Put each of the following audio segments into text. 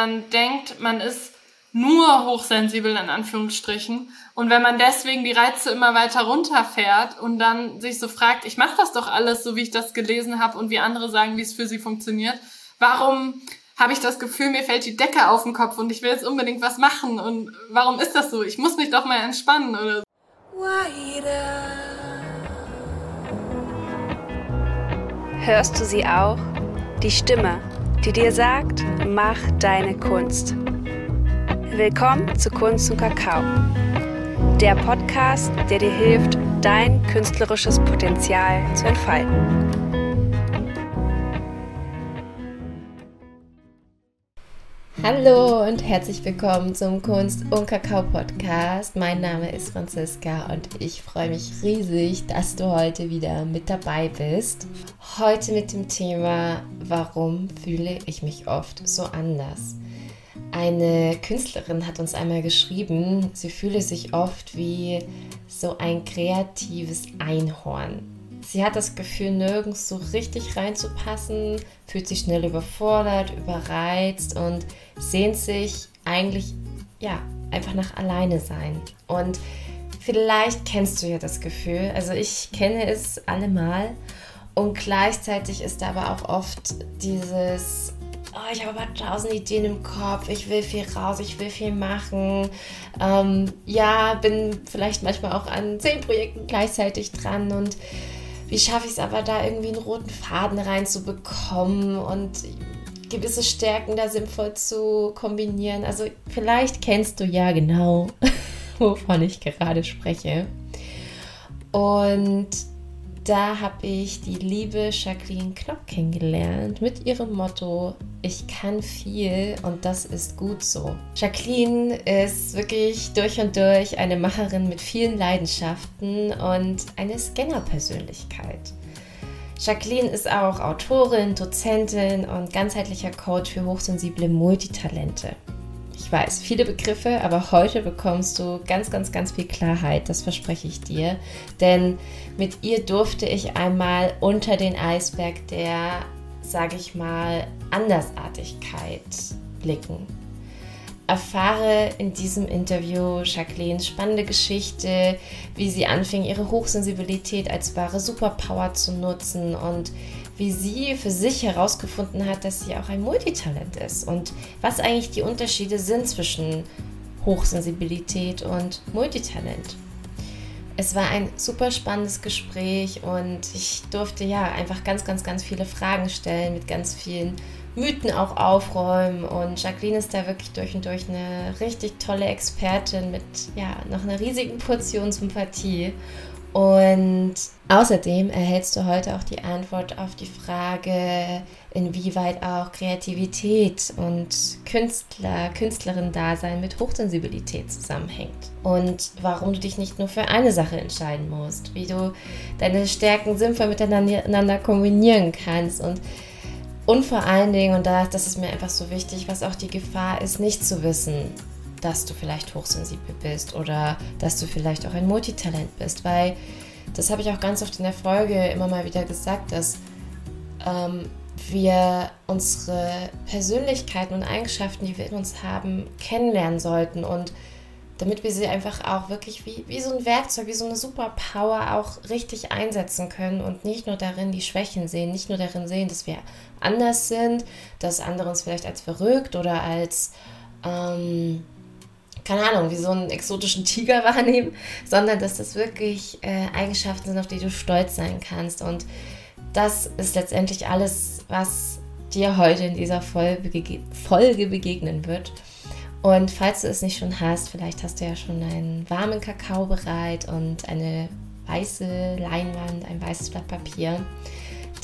man denkt, man ist nur hochsensibel in Anführungsstrichen. Und wenn man deswegen die Reize immer weiter runterfährt und dann sich so fragt, ich mache das doch alles so, wie ich das gelesen habe und wie andere sagen, wie es für sie funktioniert, warum habe ich das Gefühl, mir fällt die Decke auf den Kopf und ich will jetzt unbedingt was machen und warum ist das so? Ich muss mich doch mal entspannen oder so. Hörst du sie auch? Die Stimme, die dir sagt, mach deine Kunst. Willkommen zu Kunst und Kakao. Der Podcast, der dir hilft, dein künstlerisches Potenzial zu entfalten. Hallo und herzlich willkommen zum Kunst und Kakao Podcast. Mein Name ist Franziska und ich freue mich riesig, dass du heute wieder mit dabei bist. Heute mit dem Thema, warum fühle ich mich oft so anders? Eine Künstlerin hat uns einmal geschrieben, sie fühle sich oft wie so ein kreatives Einhorn. Sie hat das Gefühl, nirgends so richtig reinzupassen, fühlt sich schnell überfordert, überreizt und sehnt sich eigentlich, ja, einfach nach alleine sein. Und vielleicht kennst du ja das Gefühl, also ich kenne es allemal. Und gleichzeitig ist aber auch oft dieses, oh, ich habe aber tausend Ideen im Kopf, ich will viel raus, ich will viel machen. Ähm, ja, bin vielleicht manchmal auch an zehn Projekten gleichzeitig dran und wie schaffe ich es aber da irgendwie einen roten Faden reinzubekommen und gewisse Stärken da sinnvoll zu kombinieren. Also vielleicht kennst du ja genau, wovon ich gerade spreche. Und da habe ich die liebe Jacqueline Knopp kennengelernt mit ihrem Motto, ich kann viel und das ist gut so. Jacqueline ist wirklich durch und durch eine Macherin mit vielen Leidenschaften und eine Scanner-Persönlichkeit. Jacqueline ist auch Autorin, Dozentin und ganzheitlicher Coach für hochsensible Multitalente. Ich weiß, viele Begriffe, aber heute bekommst du ganz, ganz, ganz viel Klarheit, das verspreche ich dir. Denn mit ihr durfte ich einmal unter den Eisberg der, sage ich mal, Andersartigkeit blicken. Erfahre in diesem Interview Jacquelines spannende Geschichte, wie sie anfing, ihre Hochsensibilität als wahre Superpower zu nutzen und wie sie für sich herausgefunden hat, dass sie auch ein Multitalent ist und was eigentlich die Unterschiede sind zwischen Hochsensibilität und Multitalent. Es war ein super spannendes Gespräch und ich durfte ja einfach ganz, ganz, ganz viele Fragen stellen, mit ganz vielen Mythen auch aufräumen. Und Jacqueline ist da wirklich durch und durch eine richtig tolle Expertin mit ja noch einer riesigen Portion Sympathie. Und außerdem erhältst du heute auch die Antwort auf die Frage, inwieweit auch Kreativität und Künstler, Künstlerin-Dasein mit Hochsensibilität zusammenhängt. Und warum du dich nicht nur für eine Sache entscheiden musst, wie du deine Stärken sinnvoll miteinander kombinieren kannst und und vor allen Dingen, und das ist mir einfach so wichtig, was auch die Gefahr ist, nicht zu wissen, dass du vielleicht hochsensibel bist oder dass du vielleicht auch ein Multitalent bist, weil das habe ich auch ganz oft in der Folge immer mal wieder gesagt, dass ähm, wir unsere Persönlichkeiten und Eigenschaften, die wir in uns haben, kennenlernen sollten und damit wir sie einfach auch wirklich wie, wie so ein Werkzeug, wie so eine Superpower auch richtig einsetzen können und nicht nur darin die Schwächen sehen, nicht nur darin sehen, dass wir anders sind, dass andere uns vielleicht als verrückt oder als ähm, keine Ahnung, wie so einen exotischen Tiger wahrnehmen, sondern dass das wirklich äh, Eigenschaften sind, auf die du stolz sein kannst. Und das ist letztendlich alles, was dir heute in dieser Folge, Folge begegnen wird. Und falls du es nicht schon hast, vielleicht hast du ja schon einen warmen Kakao bereit und eine weiße Leinwand, ein weißes Blatt Papier.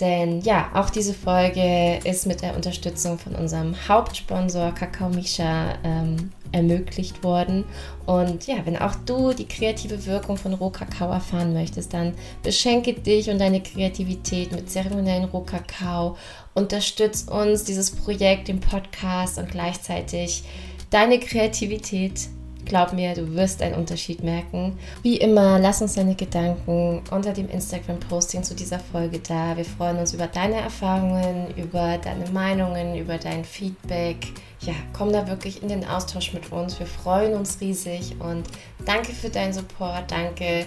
Denn ja, auch diese Folge ist mit der Unterstützung von unserem Hauptsponsor Kakao Misha ähm, ermöglicht worden. Und ja, wenn auch du die kreative Wirkung von Rohkakao erfahren möchtest, dann beschenke dich und deine Kreativität mit zeremoniellen Rohkakao. Unterstütz uns, dieses Projekt, den Podcast und gleichzeitig deine Kreativität Glaub mir, du wirst einen Unterschied merken. Wie immer, lass uns deine Gedanken unter dem Instagram-Posting zu dieser Folge da. Wir freuen uns über deine Erfahrungen, über deine Meinungen, über dein Feedback. Ja, komm da wirklich in den Austausch mit uns. Wir freuen uns riesig und danke für deinen Support. Danke,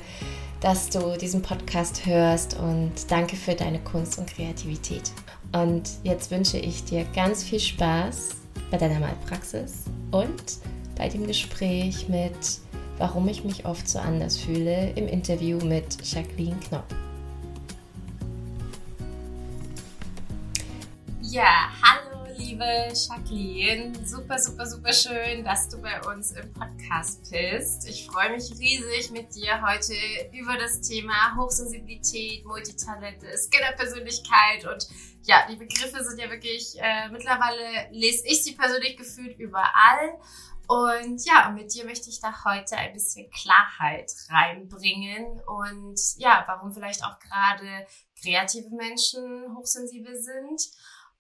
dass du diesen Podcast hörst und danke für deine Kunst und Kreativität. Und jetzt wünsche ich dir ganz viel Spaß bei deiner Malpraxis und bei dem Gespräch mit Warum ich mich oft so anders fühle im Interview mit Jacqueline Knopp. Ja, hallo liebe Jacqueline. Super, super, super schön, dass du bei uns im Podcast bist. Ich freue mich riesig mit dir heute über das Thema Hochsensibilität, Multitalente, Skinner-Persönlichkeit und ja, die Begriffe sind ja wirklich, äh, mittlerweile lese ich sie persönlich gefühlt überall und ja, mit dir möchte ich da heute ein bisschen Klarheit reinbringen und ja, warum vielleicht auch gerade kreative Menschen hochsensibel sind.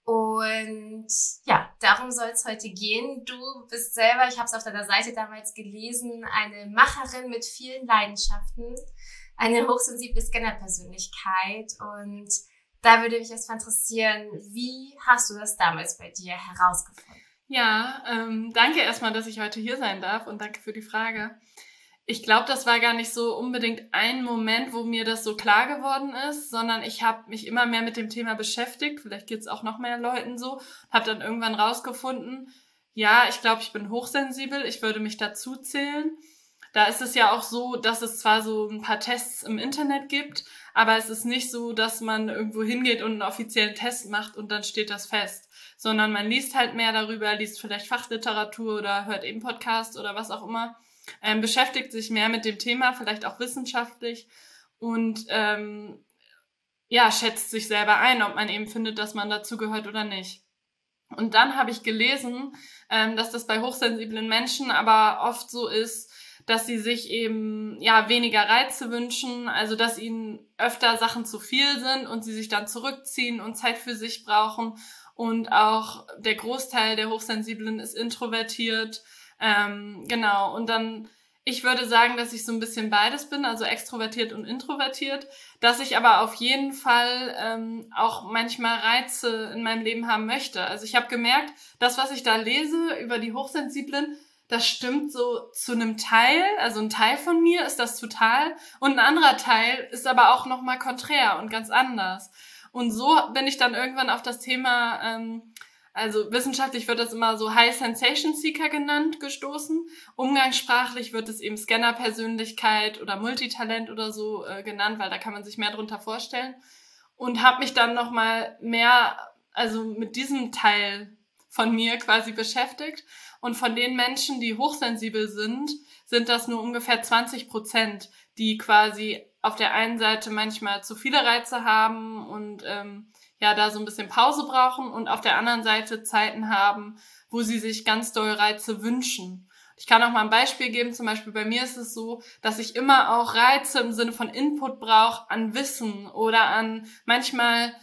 Und ja, darum soll es heute gehen. Du bist selber, ich habe es auf deiner Seite damals gelesen, eine Macherin mit vielen Leidenschaften, eine hochsensible Scanner-Persönlichkeit. Und da würde mich erstmal interessieren, wie hast du das damals bei dir herausgefunden? Ja, ähm, danke erstmal, dass ich heute hier sein darf und danke für die Frage. Ich glaube, das war gar nicht so unbedingt ein Moment, wo mir das so klar geworden ist, sondern ich habe mich immer mehr mit dem Thema beschäftigt. Vielleicht geht es auch noch mehr Leuten so. Habe dann irgendwann rausgefunden, ja, ich glaube, ich bin hochsensibel. Ich würde mich dazu zählen. Da ist es ja auch so, dass es zwar so ein paar Tests im Internet gibt, aber es ist nicht so, dass man irgendwo hingeht und einen offiziellen Test macht und dann steht das fest sondern man liest halt mehr darüber, liest vielleicht Fachliteratur oder hört eben Podcast oder was auch immer, ähm, beschäftigt sich mehr mit dem Thema, vielleicht auch wissenschaftlich und ähm, ja, schätzt sich selber ein, ob man eben findet, dass man dazu gehört oder nicht. Und dann habe ich gelesen, ähm, dass das bei hochsensiblen Menschen aber oft so ist, dass sie sich eben ja weniger Reize wünschen, also dass ihnen öfter Sachen zu viel sind und sie sich dann zurückziehen und Zeit für sich brauchen und auch der Großteil der Hochsensiblen ist introvertiert. Ähm, genau, und dann, ich würde sagen, dass ich so ein bisschen beides bin, also extrovertiert und introvertiert, dass ich aber auf jeden Fall ähm, auch manchmal Reize in meinem Leben haben möchte. Also ich habe gemerkt, das, was ich da lese über die Hochsensiblen, das stimmt so zu einem Teil, also ein Teil von mir ist das total und ein anderer Teil ist aber auch nochmal konträr und ganz anders. Und so bin ich dann irgendwann auf das Thema, ähm, also wissenschaftlich wird das immer so High Sensation Seeker genannt, gestoßen. Umgangssprachlich wird es eben Scanner-Persönlichkeit oder Multitalent oder so äh, genannt, weil da kann man sich mehr drunter vorstellen. Und habe mich dann nochmal mehr, also mit diesem Teil von mir quasi beschäftigt. Und von den Menschen, die hochsensibel sind, sind das nur ungefähr 20 Prozent, die quasi auf der einen Seite manchmal zu viele Reize haben und ähm, ja da so ein bisschen Pause brauchen und auf der anderen Seite Zeiten haben, wo sie sich ganz doll Reize wünschen. Ich kann auch mal ein Beispiel geben. Zum Beispiel bei mir ist es so, dass ich immer auch Reize im Sinne von Input brauche an Wissen oder an manchmal,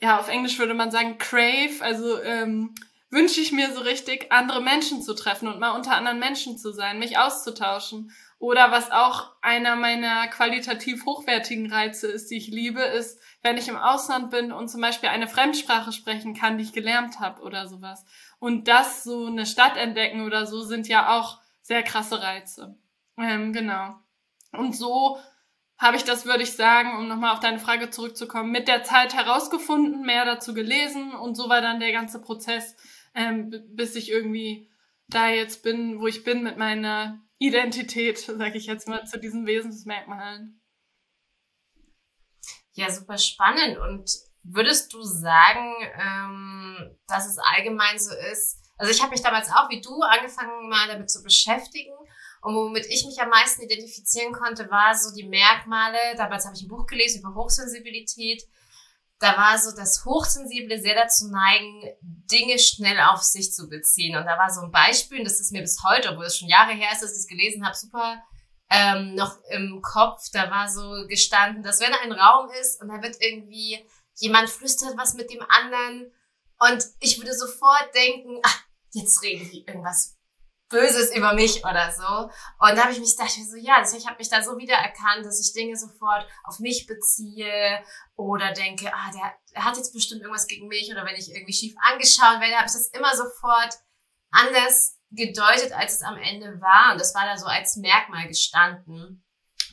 ja, auf Englisch würde man sagen crave, also ähm, wünsche ich mir so richtig, andere Menschen zu treffen und mal unter anderen Menschen zu sein, mich auszutauschen. Oder was auch einer meiner qualitativ hochwertigen Reize ist, die ich liebe, ist, wenn ich im Ausland bin und zum Beispiel eine Fremdsprache sprechen kann, die ich gelernt habe oder sowas. Und das so eine Stadt entdecken oder so sind ja auch sehr krasse Reize. Ähm, genau. Und so habe ich das, würde ich sagen, um nochmal auf deine Frage zurückzukommen, mit der Zeit herausgefunden, mehr dazu gelesen und so war dann der ganze Prozess, ähm, bis ich irgendwie da jetzt bin, wo ich bin mit meiner Identität, sage ich jetzt mal, zu diesen Wesensmerkmalen. Ja, super spannend. Und würdest du sagen, ähm, dass es allgemein so ist? Also ich habe mich damals auch wie du angefangen, mal damit zu beschäftigen. Und womit ich mich am meisten identifizieren konnte, war so die Merkmale. Damals habe ich ein Buch gelesen über Hochsensibilität da war so das Hochsensible sehr dazu neigen, Dinge schnell auf sich zu beziehen. Und da war so ein Beispiel, und das ist mir bis heute, obwohl es schon Jahre her ist, dass ich es gelesen habe, super ähm, noch im Kopf. Da war so gestanden, dass wenn ein Raum ist und da wird irgendwie jemand flüstert was mit dem anderen und ich würde sofort denken, ach, jetzt reden die irgendwas Böses über mich oder so. Und da habe ich mich dachte so, ja, ich habe mich da so wiedererkannt, dass ich Dinge sofort auf mich beziehe oder denke, ah, der, der hat jetzt bestimmt irgendwas gegen mich oder wenn ich irgendwie schief angeschaut werde, habe ich das immer sofort anders gedeutet, als es am Ende war. Und das war da so als Merkmal gestanden.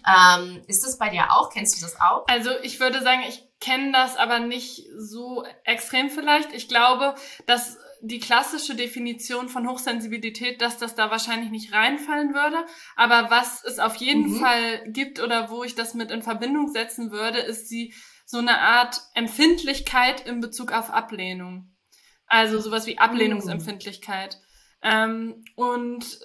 Ähm, ist das bei dir auch? Kennst du das auch? Also ich würde sagen, ich kenne das aber nicht so extrem vielleicht. Ich glaube, dass die klassische Definition von Hochsensibilität, dass das da wahrscheinlich nicht reinfallen würde. Aber was es auf jeden mhm. Fall gibt oder wo ich das mit in Verbindung setzen würde, ist die so eine Art Empfindlichkeit in Bezug auf Ablehnung. Also sowas wie Ablehnungsempfindlichkeit. Mhm. Ähm, und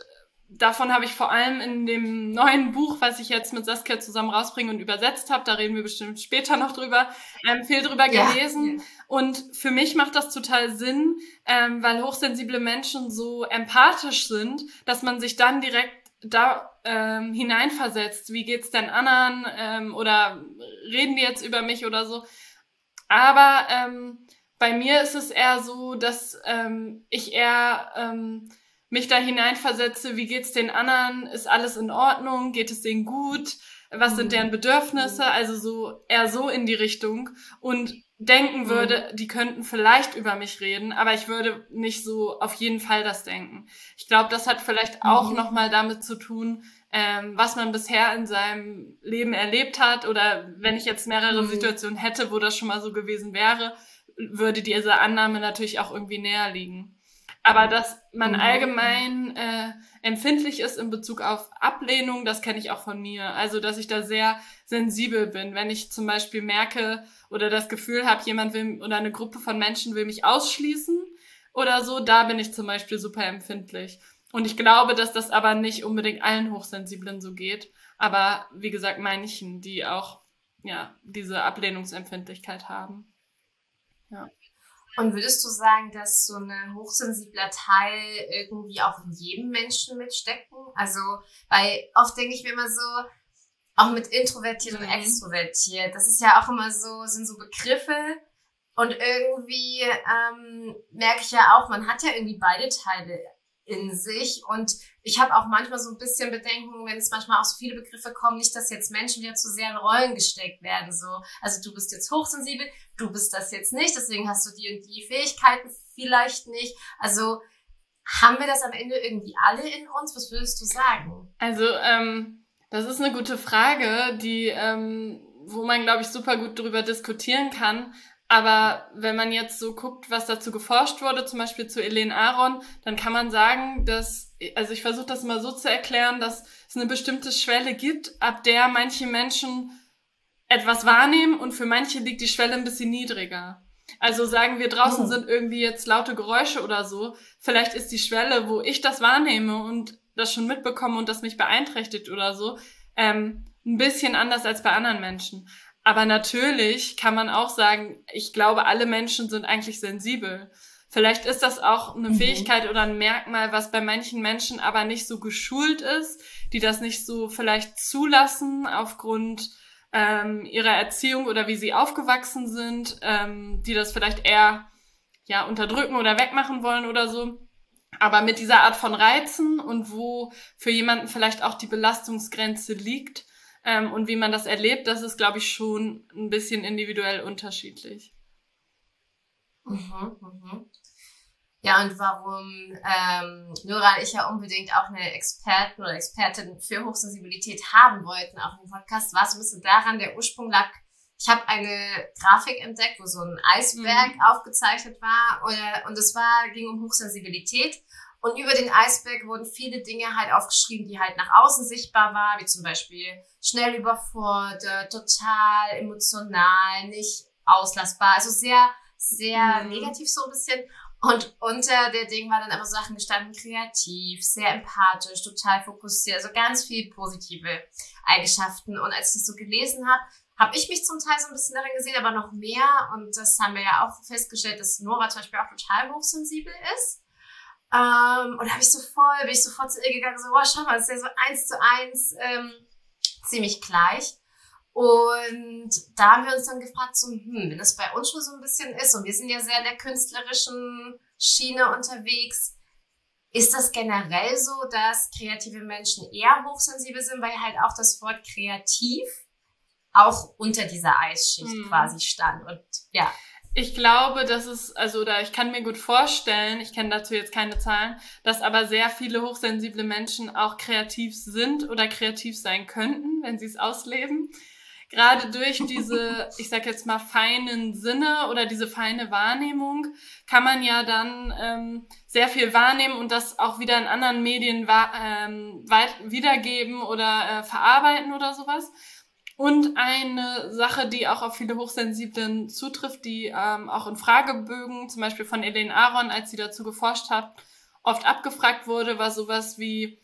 davon habe ich vor allem in dem neuen Buch, was ich jetzt mit Saskia zusammen rausbringe und übersetzt habe, da reden wir bestimmt später noch drüber, ähm, viel drüber ja. gelesen. Und für mich macht das total Sinn, ähm, weil hochsensible Menschen so empathisch sind, dass man sich dann direkt da ähm, hineinversetzt. Wie geht's denn anderen? Ähm, oder reden die jetzt über mich oder so? Aber ähm, bei mir ist es eher so, dass ähm, ich eher ähm, mich da hineinversetze, wie geht's den anderen? Ist alles in Ordnung? Geht es denen gut? Was sind deren Bedürfnisse? Also so eher so in die Richtung und denken mhm. würde, die könnten vielleicht über mich reden, aber ich würde nicht so auf jeden Fall das denken. Ich glaube, das hat vielleicht auch mhm. noch mal damit zu tun, ähm, was man bisher in seinem Leben erlebt hat oder wenn ich jetzt mehrere mhm. Situationen hätte, wo das schon mal so gewesen wäre, würde diese Annahme natürlich auch irgendwie näher liegen. Aber dass man mhm. allgemein äh, empfindlich ist in Bezug auf Ablehnung, das kenne ich auch von mir. Also, dass ich da sehr sensibel bin. Wenn ich zum Beispiel merke oder das Gefühl habe, jemand will oder eine Gruppe von Menschen will mich ausschließen oder so, da bin ich zum Beispiel super empfindlich. Und ich glaube, dass das aber nicht unbedingt allen Hochsensiblen so geht. Aber wie gesagt, manchen, die auch ja diese Ablehnungsempfindlichkeit haben. Ja. Und würdest du sagen, dass so ein hochsensibler Teil irgendwie auch in jedem Menschen mitstecken? Also, weil oft denke ich mir immer so, auch mit introvertiert mhm. und extrovertiert, das ist ja auch immer so, sind so Begriffe. Und irgendwie ähm, merke ich ja auch, man hat ja irgendwie beide Teile in sich. Und ich habe auch manchmal so ein bisschen Bedenken, wenn es manchmal auch so viele Begriffe kommen, nicht, dass jetzt Menschen wieder zu sehr in Rollen gesteckt werden. So, also du bist jetzt hochsensibel, du bist das jetzt nicht, deswegen hast du die und die Fähigkeiten vielleicht nicht. Also haben wir das am Ende irgendwie alle in uns? Was würdest du sagen? Also, ähm, das ist eine gute Frage, die, ähm, wo man, glaube ich, super gut drüber diskutieren kann. Aber wenn man jetzt so guckt, was dazu geforscht wurde, zum Beispiel zu Elaine Aron, dann kann man sagen, dass, also ich versuche das mal so zu erklären, dass es eine bestimmte Schwelle gibt, ab der manche Menschen etwas wahrnehmen und für manche liegt die Schwelle ein bisschen niedriger. Also sagen wir draußen oh. sind irgendwie jetzt laute Geräusche oder so, vielleicht ist die Schwelle, wo ich das wahrnehme und das schon mitbekomme und das mich beeinträchtigt oder so, ähm, ein bisschen anders als bei anderen Menschen. Aber natürlich kann man auch sagen, ich glaube, alle Menschen sind eigentlich sensibel. Vielleicht ist das auch eine mhm. Fähigkeit oder ein Merkmal, was bei manchen Menschen aber nicht so geschult ist, die das nicht so vielleicht zulassen aufgrund ähm, ihrer Erziehung oder wie sie aufgewachsen sind, ähm, die das vielleicht eher ja unterdrücken oder wegmachen wollen oder so. Aber mit dieser Art von Reizen und wo für jemanden vielleicht auch die Belastungsgrenze liegt, ähm, und wie man das erlebt, das ist, glaube ich, schon ein bisschen individuell unterschiedlich. Mhm, mhm. Ja, und warum ähm, Nora und ich ja unbedingt auch eine Expertin oder Expertin für Hochsensibilität haben wollten, auch im Podcast, war so ein bisschen daran, der Ursprung lag, ich habe eine Grafik entdeckt, wo so ein Eisberg mhm. aufgezeichnet war und, und es war, ging um Hochsensibilität und über den Eisberg wurden viele Dinge halt aufgeschrieben, die halt nach außen sichtbar waren, wie zum Beispiel schnell überfordert, total emotional, nicht auslassbar. Also sehr, sehr mhm. negativ so ein bisschen. Und unter der Ding war dann aber Sachen gestanden, kreativ, sehr empathisch, total fokussiert, also ganz viel positive Eigenschaften. Und als ich das so gelesen habe, habe ich mich zum Teil so ein bisschen darin gesehen, aber noch mehr. Und das haben wir ja auch festgestellt, dass Nora zum Beispiel auch total hochsensibel ist. Ähm, und da habe ich so voll, bin ich sofort zu ihr gegangen, so, boah, schau mal, das ist ja so eins zu eins ähm, ziemlich gleich. Und da haben wir uns dann gefragt, so, hm, wenn das bei uns schon so ein bisschen ist, und wir sind ja sehr in der künstlerischen Schiene unterwegs, ist das generell so, dass kreative Menschen eher hochsensibel sind, weil halt auch das Wort kreativ auch unter dieser Eisschicht mhm. quasi stand und ja. Ich glaube, dass es, also, oder ich kann mir gut vorstellen, ich kenne dazu jetzt keine Zahlen, dass aber sehr viele hochsensible Menschen auch kreativ sind oder kreativ sein könnten, wenn sie es ausleben. Gerade durch diese, ich sag jetzt mal, feinen Sinne oder diese feine Wahrnehmung kann man ja dann ähm, sehr viel wahrnehmen und das auch wieder in anderen Medien ähm, wiedergeben oder äh, verarbeiten oder sowas. Und eine Sache, die auch auf viele Hochsensiblen zutrifft, die ähm, auch in Fragebögen, zum Beispiel von Elaine Aaron, als sie dazu geforscht hat, oft abgefragt wurde, war sowas wie,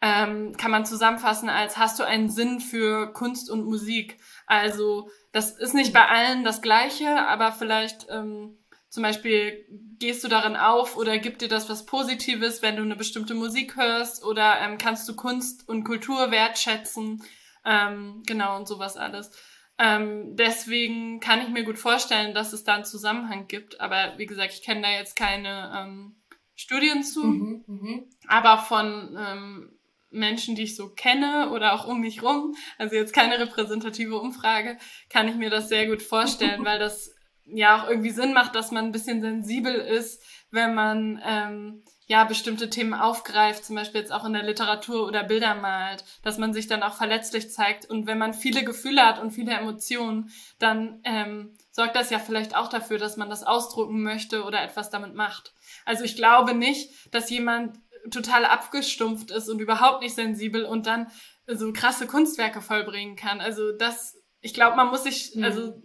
ähm, kann man zusammenfassen als, hast du einen Sinn für Kunst und Musik? Also das ist nicht bei allen das gleiche, aber vielleicht ähm, zum Beispiel gehst du darin auf oder gibt dir das was Positives, wenn du eine bestimmte Musik hörst oder ähm, kannst du Kunst und Kultur wertschätzen? Ähm, genau, und sowas alles. Ähm, deswegen kann ich mir gut vorstellen, dass es da einen Zusammenhang gibt. Aber wie gesagt, ich kenne da jetzt keine ähm, Studien zu. Mhm, mh. Aber von ähm, Menschen, die ich so kenne oder auch um mich rum, also jetzt keine repräsentative Umfrage, kann ich mir das sehr gut vorstellen, weil das ja auch irgendwie Sinn macht, dass man ein bisschen sensibel ist, wenn man ähm, ja bestimmte Themen aufgreift, zum Beispiel jetzt auch in der Literatur oder Bilder malt, dass man sich dann auch verletzlich zeigt. Und wenn man viele Gefühle hat und viele Emotionen, dann ähm, sorgt das ja vielleicht auch dafür, dass man das ausdrucken möchte oder etwas damit macht. Also ich glaube nicht, dass jemand total abgestumpft ist und überhaupt nicht sensibel und dann so krasse Kunstwerke vollbringen kann. Also das, ich glaube, man muss sich, mhm. also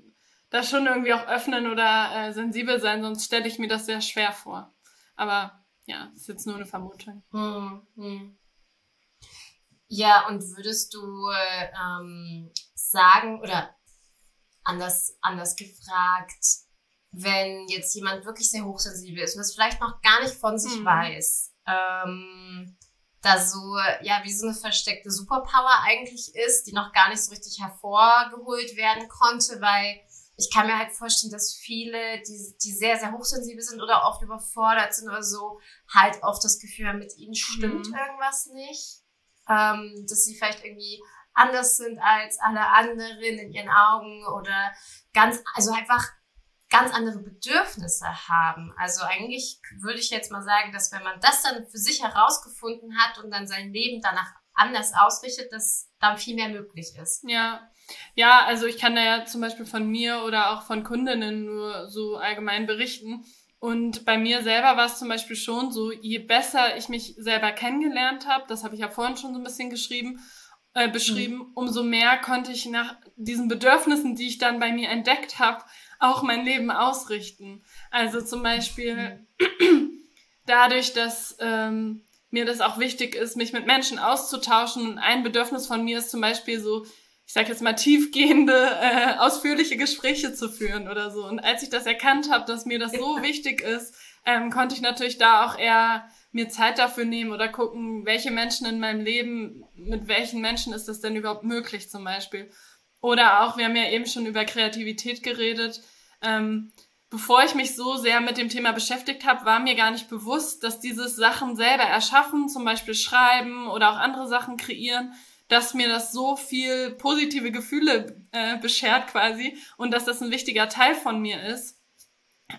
da schon irgendwie auch öffnen oder äh, sensibel sein, sonst stelle ich mir das sehr schwer vor. Aber ja, ist jetzt nur eine Vermutung. Hm, hm. Ja, und würdest du ähm, sagen, oder anders, anders gefragt, wenn jetzt jemand wirklich sehr hochsensibel ist und das vielleicht noch gar nicht von sich hm. weiß, ähm, da so, ja, wie so eine versteckte Superpower eigentlich ist, die noch gar nicht so richtig hervorgeholt werden konnte, weil ich kann mir halt vorstellen, dass viele, die, die sehr, sehr hochsensibel sind oder oft überfordert sind oder so, halt oft das Gefühl haben, mit ihnen stimmt mhm. irgendwas nicht. Ähm, dass sie vielleicht irgendwie anders sind als alle anderen in ihren Augen oder ganz, also einfach ganz andere Bedürfnisse haben. Also eigentlich würde ich jetzt mal sagen, dass wenn man das dann für sich herausgefunden hat und dann sein Leben danach anders ausrichtet, dass dann viel mehr möglich ist. Ja, ja, also ich kann da ja zum Beispiel von mir oder auch von Kundinnen nur so allgemein berichten. Und bei mir selber war es zum Beispiel schon so, je besser ich mich selber kennengelernt habe, das habe ich ja vorhin schon so ein bisschen geschrieben, äh, beschrieben, mhm. umso mehr konnte ich nach diesen Bedürfnissen, die ich dann bei mir entdeckt habe, auch mein Leben ausrichten. Also zum Beispiel mhm. dadurch, dass ähm, mir das auch wichtig ist, mich mit Menschen auszutauschen. Und ein Bedürfnis von mir ist zum Beispiel so, ich sag jetzt mal, tiefgehende, äh, ausführliche Gespräche zu führen oder so. Und als ich das erkannt habe, dass mir das so wichtig ist, ähm, konnte ich natürlich da auch eher mir Zeit dafür nehmen oder gucken, welche Menschen in meinem Leben, mit welchen Menschen ist das denn überhaupt möglich zum Beispiel. Oder auch, wir haben ja eben schon über Kreativität geredet. Ähm, bevor ich mich so sehr mit dem Thema beschäftigt habe, war mir gar nicht bewusst, dass dieses Sachen selber erschaffen, zum Beispiel schreiben oder auch andere Sachen kreieren, dass mir das so viel positive Gefühle äh, beschert quasi und dass das ein wichtiger Teil von mir ist.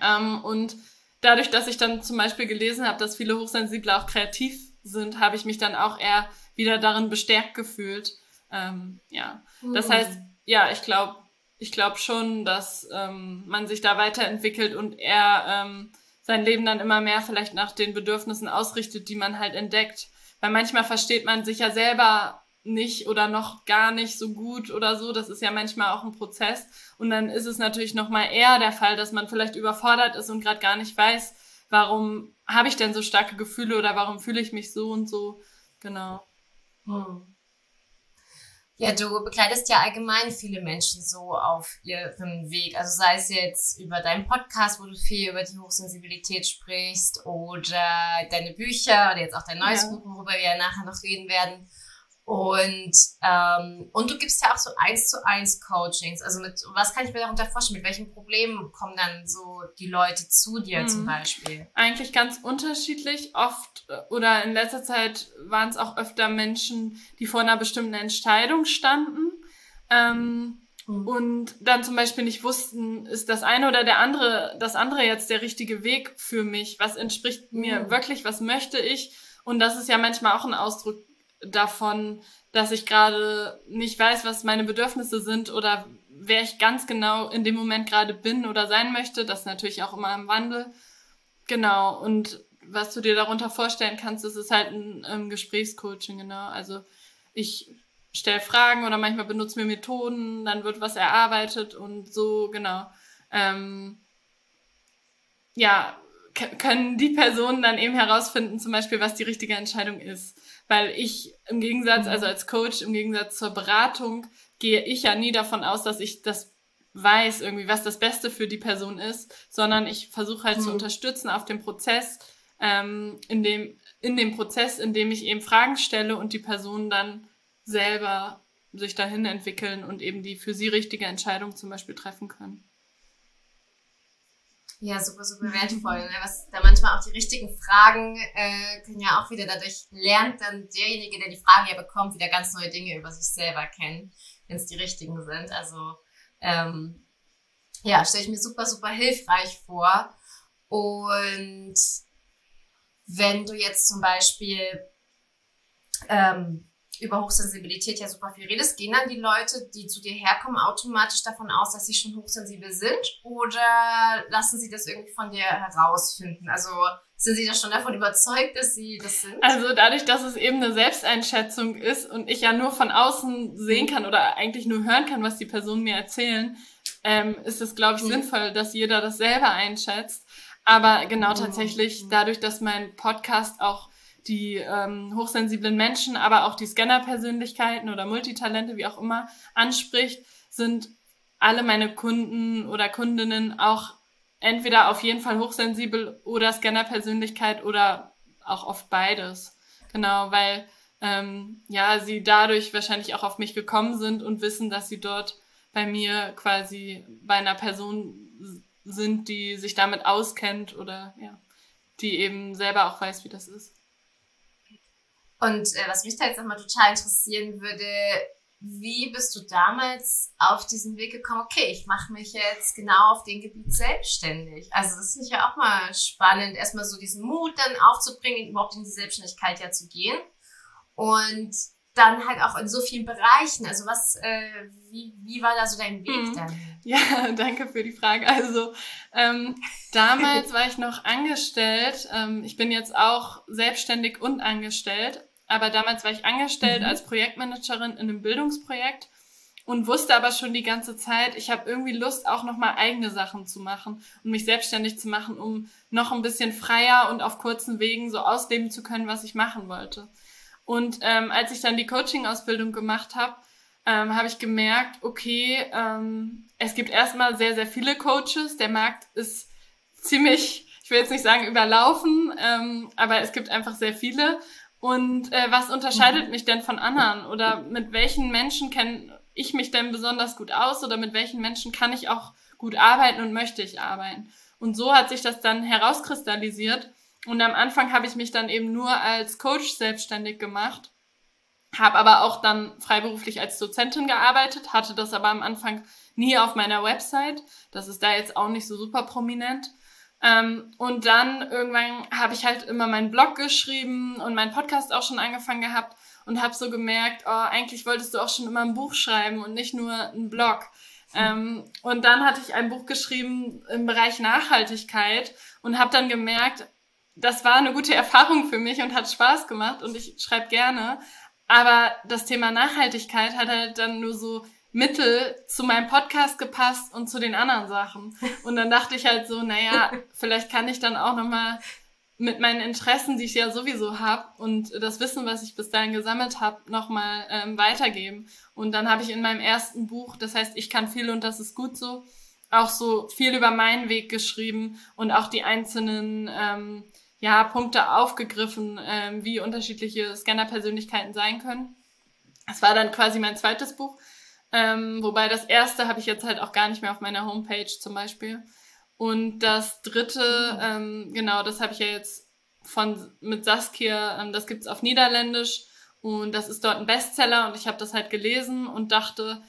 Ähm, und dadurch, dass ich dann zum Beispiel gelesen habe, dass viele Hochsensible auch kreativ sind, habe ich mich dann auch eher wieder darin bestärkt gefühlt. Ähm, ja, das heißt, ja, ich glaube, ich glaube schon, dass ähm, man sich da weiterentwickelt und er ähm, sein Leben dann immer mehr vielleicht nach den Bedürfnissen ausrichtet, die man halt entdeckt. Weil manchmal versteht man sich ja selber nicht oder noch gar nicht so gut oder so. Das ist ja manchmal auch ein Prozess. Und dann ist es natürlich noch mal eher der Fall, dass man vielleicht überfordert ist und gerade gar nicht weiß, warum habe ich denn so starke Gefühle oder warum fühle ich mich so und so. Genau. Hm. Ja, du begleitest ja allgemein viele Menschen so auf ihrem Weg. Also sei es jetzt über deinen Podcast, wo du viel über die Hochsensibilität sprichst, oder deine Bücher oder jetzt auch dein neues ja. Buch, worüber wir ja nachher noch reden werden. Und, ähm, und du gibst ja auch so eins zu eins Coachings. Also mit, was kann ich mir darunter vorstellen? Mit welchen Problemen kommen dann so die Leute zu dir mhm. zum Beispiel? Eigentlich ganz unterschiedlich. Oft äh, oder in letzter Zeit waren es auch öfter Menschen, die vor einer bestimmten Entscheidung standen. Ähm, mhm. Und dann zum Beispiel nicht wussten, ist das eine oder der andere, das andere jetzt der richtige Weg für mich? Was entspricht mir mhm. wirklich? Was möchte ich? Und das ist ja manchmal auch ein Ausdruck davon, dass ich gerade nicht weiß, was meine Bedürfnisse sind oder wer ich ganz genau in dem Moment gerade bin oder sein möchte. Das ist natürlich auch immer im Wandel. Genau. Und was du dir darunter vorstellen kannst, ist halt ein ähm, Gesprächscoaching, genau. Also ich stelle Fragen oder manchmal benutzen wir Methoden, dann wird was erarbeitet und so, genau. Ähm, ja, können die Personen dann eben herausfinden, zum Beispiel, was die richtige Entscheidung ist. Weil ich im Gegensatz, also als Coach, im Gegensatz zur Beratung, gehe ich ja nie davon aus, dass ich das weiß, irgendwie, was das Beste für die Person ist, sondern ich versuche halt mhm. zu unterstützen auf dem Prozess, ähm, in dem, in dem Prozess, in dem ich eben Fragen stelle und die Personen dann selber sich dahin entwickeln und eben die für sie richtige Entscheidung zum Beispiel treffen können. Ja, super, super wertvoll. Ne? Was da manchmal auch die richtigen Fragen äh, können ja auch wieder dadurch lernt dann derjenige, der die Fragen ja bekommt, wieder ganz neue Dinge über sich selber kennen, wenn es die richtigen sind. Also ähm, ja, stelle ich mir super, super hilfreich vor. Und wenn du jetzt zum Beispiel ähm, über Hochsensibilität ja super viel redest, gehen dann die Leute, die zu dir herkommen, automatisch davon aus, dass sie schon hochsensibel sind? Oder lassen sie das irgendwie von dir herausfinden? Also sind sie da schon davon überzeugt, dass sie das sind? Also dadurch, dass es eben eine Selbsteinschätzung ist und ich ja nur von außen sehen kann oder eigentlich nur hören kann, was die Personen mir erzählen, ähm, ist es, glaube ich, mhm. sinnvoll, dass jeder das selber einschätzt. Aber genau mhm. tatsächlich, dadurch, dass mein Podcast auch die ähm, hochsensiblen Menschen, aber auch die Scanner-Persönlichkeiten oder Multitalente, wie auch immer, anspricht, sind alle meine Kunden oder Kundinnen auch entweder auf jeden Fall hochsensibel oder Scanner-Persönlichkeit oder auch oft beides. Genau, weil ähm, ja sie dadurch wahrscheinlich auch auf mich gekommen sind und wissen, dass sie dort bei mir quasi bei einer Person sind, die sich damit auskennt oder ja, die eben selber auch weiß, wie das ist. Und äh, was mich da jetzt nochmal total interessieren würde, wie bist du damals auf diesen Weg gekommen, okay, ich mache mich jetzt genau auf dem Gebiet selbstständig. Also das ist ja auch mal spannend, erstmal so diesen Mut dann aufzubringen, überhaupt in die Selbstständigkeit ja zu gehen. Und dann halt auch in so vielen Bereichen. Also was, äh, wie, wie war da so dein Weg mhm. dann? Ja, danke für die Frage. Also ähm, damals war ich noch angestellt. Ähm, ich bin jetzt auch selbstständig und angestellt. Aber damals war ich angestellt mhm. als Projektmanagerin in einem Bildungsprojekt und wusste aber schon die ganze Zeit, ich habe irgendwie Lust, auch nochmal eigene Sachen zu machen und mich selbstständig zu machen, um noch ein bisschen freier und auf kurzen Wegen so ausleben zu können, was ich machen wollte. Und ähm, als ich dann die Coaching-Ausbildung gemacht habe, ähm, habe ich gemerkt, okay, ähm, es gibt erstmal sehr, sehr viele Coaches. Der Markt ist ziemlich, ich will jetzt nicht sagen überlaufen, ähm, aber es gibt einfach sehr viele. Und äh, was unterscheidet mhm. mich denn von anderen? Oder mit welchen Menschen kenne ich mich denn besonders gut aus? Oder mit welchen Menschen kann ich auch gut arbeiten und möchte ich arbeiten? Und so hat sich das dann herauskristallisiert. Und am Anfang habe ich mich dann eben nur als Coach selbstständig gemacht, habe aber auch dann freiberuflich als Dozentin gearbeitet, hatte das aber am Anfang nie auf meiner Website. Das ist da jetzt auch nicht so super prominent. Ähm, und dann irgendwann habe ich halt immer meinen Blog geschrieben und meinen Podcast auch schon angefangen gehabt und habe so gemerkt, oh, eigentlich wolltest du auch schon immer ein Buch schreiben und nicht nur einen Blog. Ähm, und dann hatte ich ein Buch geschrieben im Bereich Nachhaltigkeit und habe dann gemerkt, das war eine gute Erfahrung für mich und hat Spaß gemacht und ich schreibe gerne. Aber das Thema Nachhaltigkeit hat halt dann nur so Mittel zu meinem Podcast gepasst und zu den anderen Sachen. Und dann dachte ich halt so, naja, vielleicht kann ich dann auch nochmal mit meinen Interessen, die ich ja sowieso habe und das Wissen, was ich bis dahin gesammelt habe, nochmal ähm, weitergeben. Und dann habe ich in meinem ersten Buch, das heißt, ich kann viel und das ist gut so, auch so viel über meinen Weg geschrieben und auch die einzelnen ähm, ja, Punkte aufgegriffen, ähm, wie unterschiedliche Scanner-Persönlichkeiten sein können. Das war dann quasi mein zweites Buch. Ähm, wobei das erste habe ich jetzt halt auch gar nicht mehr auf meiner Homepage zum Beispiel. Und das dritte, ähm, genau, das habe ich ja jetzt von mit Saskia, ähm, das gibt's auf Niederländisch und das ist dort ein Bestseller und ich habe das halt gelesen und dachte,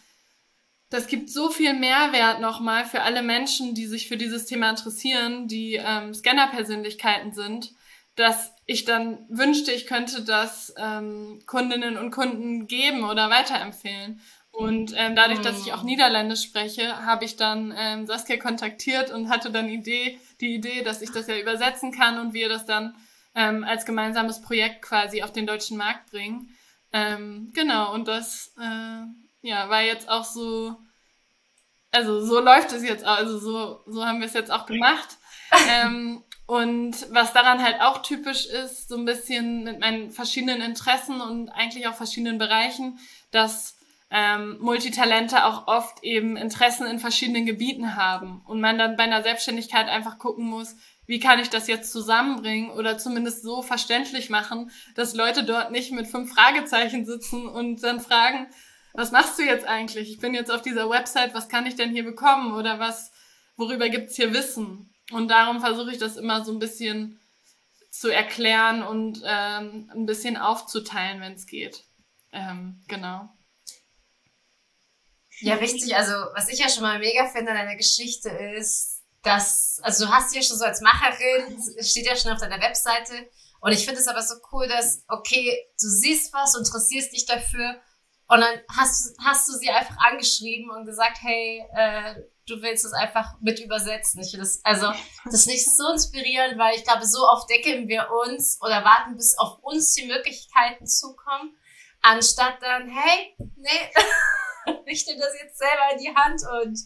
das gibt so viel Mehrwert nochmal für alle Menschen, die sich für dieses Thema interessieren, die ähm, Scanner-Persönlichkeiten sind, dass ich dann wünschte, ich könnte das ähm, Kundinnen und Kunden geben oder weiterempfehlen. Und ähm, dadurch, dass ich auch mm. Niederländisch spreche, habe ich dann ähm, Saskia kontaktiert und hatte dann Idee, die Idee, dass ich das ja übersetzen kann und wir das dann ähm, als gemeinsames Projekt quasi auf den deutschen Markt bringen. Ähm, genau, und das äh, ja, war jetzt auch so, also so läuft es jetzt, auch, also so, so haben wir es jetzt auch gemacht. ähm, und was daran halt auch typisch ist, so ein bisschen mit meinen verschiedenen Interessen und eigentlich auch verschiedenen Bereichen, dass ähm, Multitalente auch oft eben Interessen in verschiedenen Gebieten haben und man dann bei einer Selbstständigkeit einfach gucken muss, wie kann ich das jetzt zusammenbringen oder zumindest so verständlich machen, dass Leute dort nicht mit fünf Fragezeichen sitzen und dann fragen, was machst du jetzt eigentlich? Ich bin jetzt auf dieser Website, was kann ich denn hier bekommen oder was, worüber gibt's hier Wissen? Und darum versuche ich das immer so ein bisschen zu erklären und ähm, ein bisschen aufzuteilen, wenn es geht. Ähm, genau. Ja, richtig. Also, was ich ja schon mal mega finde an deiner Geschichte ist, dass, also du hast ja schon so als Macherin, steht ja schon auf deiner Webseite. Und ich finde es aber so cool, dass, okay, du siehst was, interessierst dich dafür und dann hast, hast du sie einfach angeschrieben und gesagt, hey, äh, du willst es einfach mit übersetzen. Ich das, also, das ist nicht so inspirierend, weil ich glaube, so oft deckeln wir uns oder warten, bis auf uns die Möglichkeiten zukommen, anstatt dann, hey, nee, ich nehme das jetzt selber in die Hand und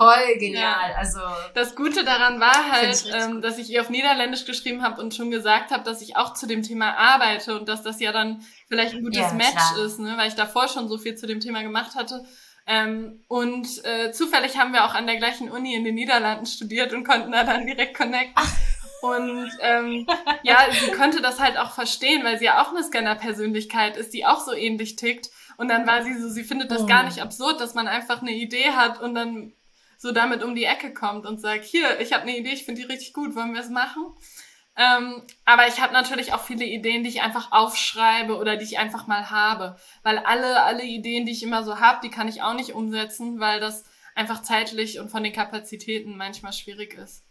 voll genial. Ja. Also das Gute daran war halt, ähm, dass ich ihr auf Niederländisch geschrieben habe und schon gesagt habe, dass ich auch zu dem Thema arbeite und dass das ja dann vielleicht ein gutes ja, Match klar. ist, ne? weil ich davor schon so viel zu dem Thema gemacht hatte. Ähm, und äh, zufällig haben wir auch an der gleichen Uni in den Niederlanden studiert und konnten da dann direkt connecten. Ach. Und ähm, ja, sie konnte das halt auch verstehen, weil sie ja auch eine Scanner-Persönlichkeit ist, die auch so ähnlich tickt. Und dann war sie so, sie findet das oh. gar nicht absurd, dass man einfach eine Idee hat und dann so damit um die Ecke kommt und sagt, hier, ich habe eine Idee, ich finde die richtig gut, wollen wir es machen? Ähm, aber ich habe natürlich auch viele Ideen, die ich einfach aufschreibe oder die ich einfach mal habe. Weil alle, alle Ideen, die ich immer so habe, die kann ich auch nicht umsetzen, weil das einfach zeitlich und von den Kapazitäten manchmal schwierig ist.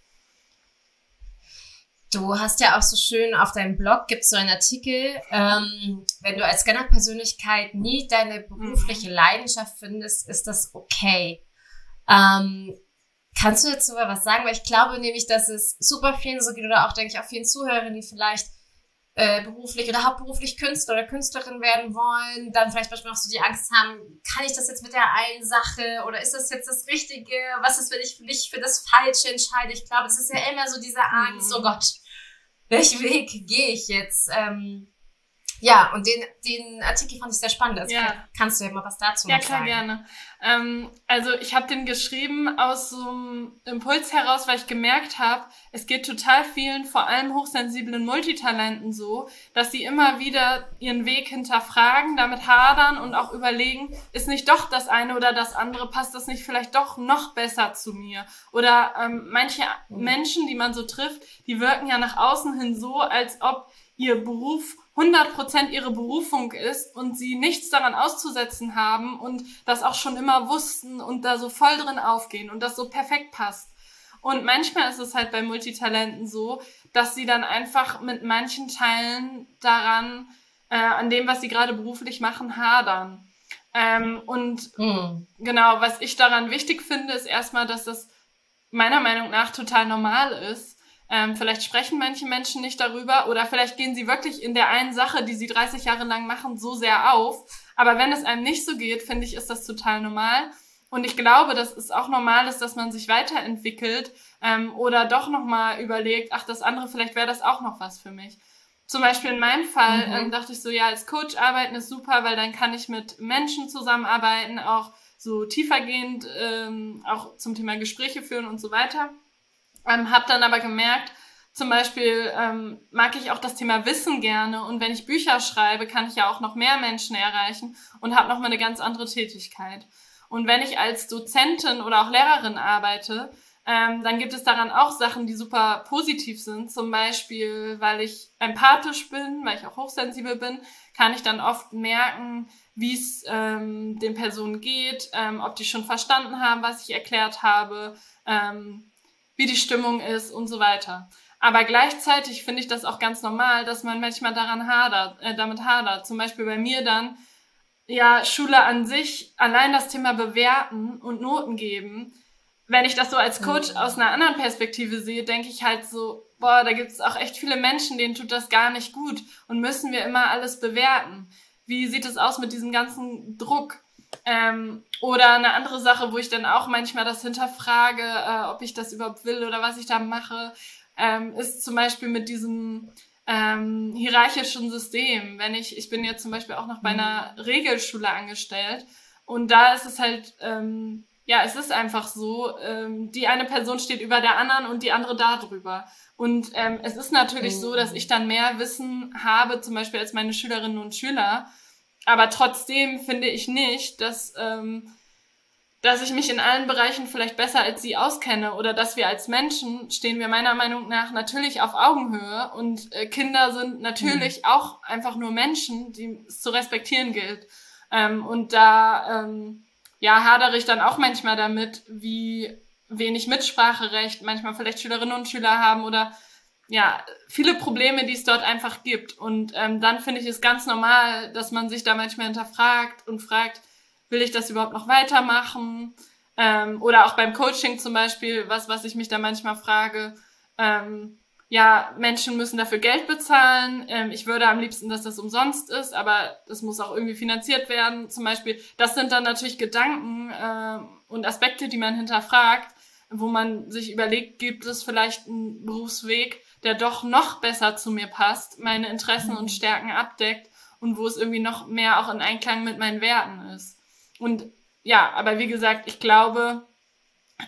Du hast ja auch so schön auf deinem Blog gibt so einen Artikel, ähm, wenn du als Scanner-Persönlichkeit nie deine berufliche mhm. Leidenschaft findest, ist das okay. Ähm, kannst du dazu mal was sagen? Weil ich glaube nämlich, dass es super vielen so geht oder auch, denke ich, auch vielen Zuhörern, die vielleicht äh, beruflich oder hauptberuflich Künstler oder Künstlerin werden wollen, dann vielleicht manchmal auch so die Angst haben, kann ich das jetzt mit der einen Sache oder ist das jetzt das Richtige? Was ist, wenn ich mich für das Falsche entscheide? Ich glaube, es ist ja immer so diese Angst, mhm. oh Gott, welchen Weg gehe ich jetzt? Ähm, ja, und den, den Artikel fand ich sehr spannend. Also ja. kannst du ja mal was dazu ja, klar, sagen? Ja, gerne. Ähm, also ich habe den geschrieben aus so einem Impuls heraus, weil ich gemerkt habe, es geht total vielen, vor allem hochsensiblen Multitalenten so, dass sie immer wieder ihren Weg hinterfragen, damit hadern und auch überlegen, ist nicht doch das eine oder das andere, passt das nicht vielleicht doch noch besser zu mir? Oder ähm, manche mhm. Menschen, die man so trifft, die wirken ja nach außen hin so, als ob ihr Beruf 100% ihre Berufung ist und sie nichts daran auszusetzen haben und das auch schon immer wussten und da so voll drin aufgehen und das so perfekt passt. Und manchmal ist es halt bei Multitalenten so, dass sie dann einfach mit manchen Teilen daran, äh, an dem, was sie gerade beruflich machen, hadern. Ähm, und mhm. genau, was ich daran wichtig finde, ist erstmal, dass das meiner Meinung nach total normal ist, ähm, vielleicht sprechen manche Menschen nicht darüber oder vielleicht gehen sie wirklich in der einen Sache, die sie 30 Jahre lang machen, so sehr auf. Aber wenn es einem nicht so geht, finde ich, ist das total normal. Und ich glaube, dass es auch normal ist, dass man sich weiterentwickelt ähm, oder doch nochmal überlegt, ach, das andere, vielleicht wäre das auch noch was für mich. Zum Beispiel in meinem Fall mhm. ähm, dachte ich so, ja, als Coach arbeiten ist super, weil dann kann ich mit Menschen zusammenarbeiten, auch so tiefergehend, ähm, auch zum Thema Gespräche führen und so weiter. Ähm, habe dann aber gemerkt, zum Beispiel ähm, mag ich auch das Thema Wissen gerne und wenn ich Bücher schreibe, kann ich ja auch noch mehr Menschen erreichen und habe nochmal eine ganz andere Tätigkeit. Und wenn ich als Dozentin oder auch Lehrerin arbeite, ähm, dann gibt es daran auch Sachen, die super positiv sind. Zum Beispiel, weil ich empathisch bin, weil ich auch hochsensibel bin, kann ich dann oft merken, wie es ähm, den Personen geht, ähm, ob die schon verstanden haben, was ich erklärt habe, ähm, wie die Stimmung ist und so weiter. Aber gleichzeitig finde ich das auch ganz normal, dass man manchmal daran hadert, äh, damit hadert. Zum Beispiel bei mir dann, ja, Schule an sich, allein das Thema bewerten und Noten geben. Wenn ich das so als Coach mhm. aus einer anderen Perspektive sehe, denke ich halt so, boah, da gibt es auch echt viele Menschen, denen tut das gar nicht gut und müssen wir immer alles bewerten. Wie sieht es aus mit diesem ganzen Druck? Ähm, oder eine andere Sache, wo ich dann auch manchmal das hinterfrage, äh, ob ich das überhaupt will oder was ich da mache ähm, ist zum Beispiel mit diesem ähm, hierarchischen System. Wenn ich, ich bin jetzt zum Beispiel auch noch bei einer Regelschule angestellt und da ist es halt, ähm, ja, es ist einfach so, ähm, die eine Person steht über der anderen und die andere da drüber. Und ähm, es ist natürlich so, dass ich dann mehr Wissen habe, zum Beispiel als meine Schülerinnen und Schüler. Aber trotzdem finde ich nicht, dass ähm, dass ich mich in allen Bereichen vielleicht besser als sie auskenne oder dass wir als Menschen stehen wir meiner Meinung nach natürlich auf Augenhöhe und äh, Kinder sind natürlich mhm. auch einfach nur Menschen, die es zu respektieren gilt. Ähm, und da ähm, ja hadere ich dann auch manchmal damit, wie wenig Mitspracherecht manchmal vielleicht Schülerinnen und Schüler haben oder ja, viele Probleme, die es dort einfach gibt. Und ähm, dann finde ich es ganz normal, dass man sich da manchmal hinterfragt und fragt, will ich das überhaupt noch weitermachen? Ähm, oder auch beim Coaching zum Beispiel, was, was ich mich da manchmal frage, ähm, ja, Menschen müssen dafür Geld bezahlen. Ähm, ich würde am liebsten, dass das umsonst ist, aber das muss auch irgendwie finanziert werden. Zum Beispiel, das sind dann natürlich Gedanken äh, und Aspekte, die man hinterfragt, wo man sich überlegt, gibt es vielleicht einen Berufsweg, der doch noch besser zu mir passt, meine Interessen und Stärken abdeckt und wo es irgendwie noch mehr auch in Einklang mit meinen Werten ist. Und ja, aber wie gesagt, ich glaube,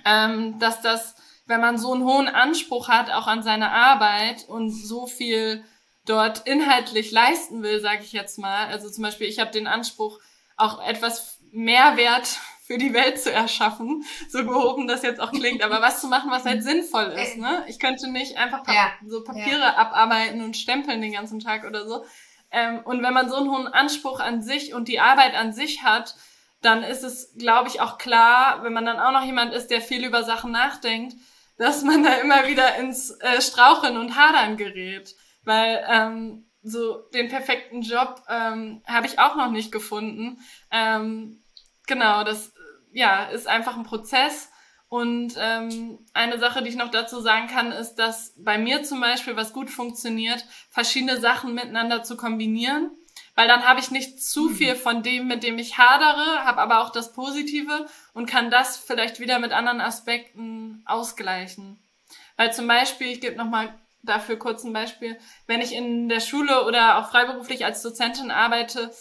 ähm, dass das, wenn man so einen hohen Anspruch hat, auch an seine Arbeit und so viel dort inhaltlich leisten will, sage ich jetzt mal. Also zum Beispiel, ich habe den Anspruch, auch etwas Mehrwert für die Welt zu erschaffen, so gehoben das jetzt auch klingt, aber was zu machen, was halt sinnvoll ist. Ne? Ich könnte nicht einfach pa ja, so Papiere ja. abarbeiten und stempeln den ganzen Tag oder so. Ähm, und wenn man so einen hohen Anspruch an sich und die Arbeit an sich hat, dann ist es, glaube ich, auch klar, wenn man dann auch noch jemand ist, der viel über Sachen nachdenkt, dass man da immer wieder ins äh, Straucheln und Hadern gerät. Weil ähm, so den perfekten Job ähm, habe ich auch noch nicht gefunden. Ähm, genau, das ja ist einfach ein Prozess. Und ähm, eine Sache, die ich noch dazu sagen kann, ist, dass bei mir zum Beispiel, was gut funktioniert, verschiedene Sachen miteinander zu kombinieren weil dann habe ich nicht zu mhm. viel von dem, mit dem ich hadere, habe aber auch das Positive und kann das vielleicht wieder mit anderen Aspekten ausgleichen. Weil zum Beispiel, ich gebe nochmal dafür kurz ein Beispiel, wenn ich in der Schule oder auch freiberuflich als Dozentin arbeite,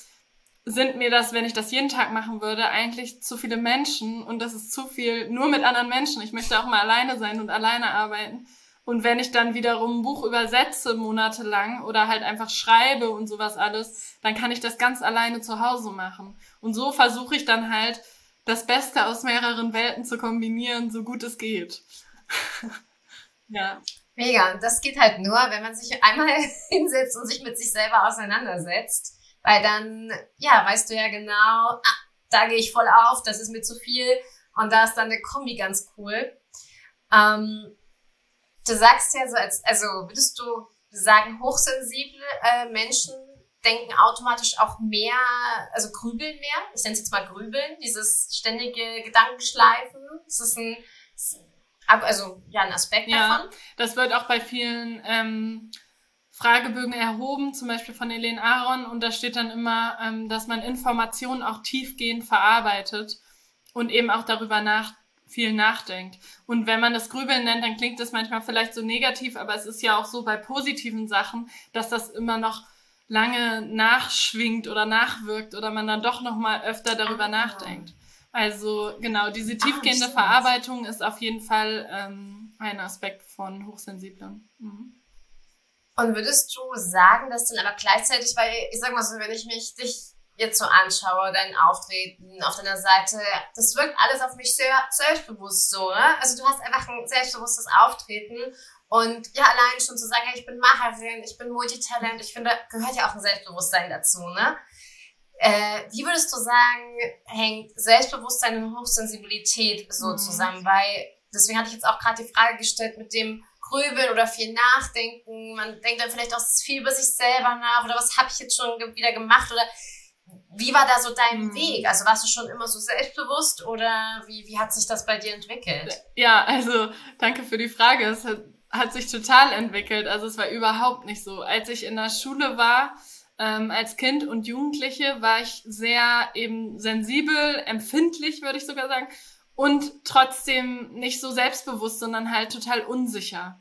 sind mir das, wenn ich das jeden Tag machen würde, eigentlich zu viele Menschen und das ist zu viel nur mit anderen Menschen. Ich möchte auch mal alleine sein und alleine arbeiten. Und wenn ich dann wiederum ein Buch übersetze monatelang oder halt einfach schreibe und sowas alles, dann kann ich das ganz alleine zu Hause machen. Und so versuche ich dann halt das Beste aus mehreren Welten zu kombinieren, so gut es geht. ja. Mega. Das geht halt nur, wenn man sich einmal hinsetzt und sich mit sich selber auseinandersetzt. Weil dann, ja, weißt du ja genau, ah, da gehe ich voll auf, das ist mir zu viel. Und da ist dann eine Kombi ganz cool. Ähm, du sagst ja so, als, also würdest du sagen, hochsensible äh, Menschen denken automatisch auch mehr, also grübeln mehr. Ich nenne es jetzt mal grübeln, dieses ständige Gedankenschleifen. Das ist ein, also ja, ein Aspekt ja, davon. Das wird auch bei vielen ähm, Fragebögen erhoben, zum Beispiel von Elaine Aaron, und da steht dann immer, ähm, dass man Informationen auch tiefgehend verarbeitet und eben auch darüber nach, viel nachdenkt. Und wenn man das Grübeln nennt, dann klingt das manchmal vielleicht so negativ, aber es ist ja auch so bei positiven Sachen, dass das immer noch lange nachschwingt oder nachwirkt oder man dann doch noch mal öfter darüber ah. nachdenkt. Also genau, diese tiefgehende ah, Verarbeitung ist auf jeden Fall ähm, ein Aspekt von Hochsensiblen. Mhm. Und würdest du sagen, dass dann aber gleichzeitig, weil ich sag mal so, wenn ich mich dich jetzt so anschaue, dein Auftreten auf deiner Seite, das wirkt alles auf mich sehr selbstbewusst so, ne? Also du hast einfach ein selbstbewusstes Auftreten und ja, allein schon zu sagen, ich bin Macherin, ich bin Multitalent, ich finde, gehört ja auch ein Selbstbewusstsein dazu, ne? Äh, wie würdest du sagen, hängt Selbstbewusstsein und Hochsensibilität so mhm. zusammen? Weil, deswegen hatte ich jetzt auch gerade die Frage gestellt mit dem Grübeln oder viel Nachdenken. Man denkt dann vielleicht auch viel über sich selber nach oder was habe ich jetzt schon wieder gemacht oder wie war da so dein mhm. Weg? Also warst du schon immer so selbstbewusst oder wie, wie hat sich das bei dir entwickelt? Ja, also danke für die Frage. Es hat, hat sich total entwickelt. Also es war überhaupt nicht so. Als ich in der Schule war, ähm, als Kind und Jugendliche, war ich sehr eben sensibel, empfindlich, würde ich sogar sagen, und trotzdem nicht so selbstbewusst, sondern halt total unsicher.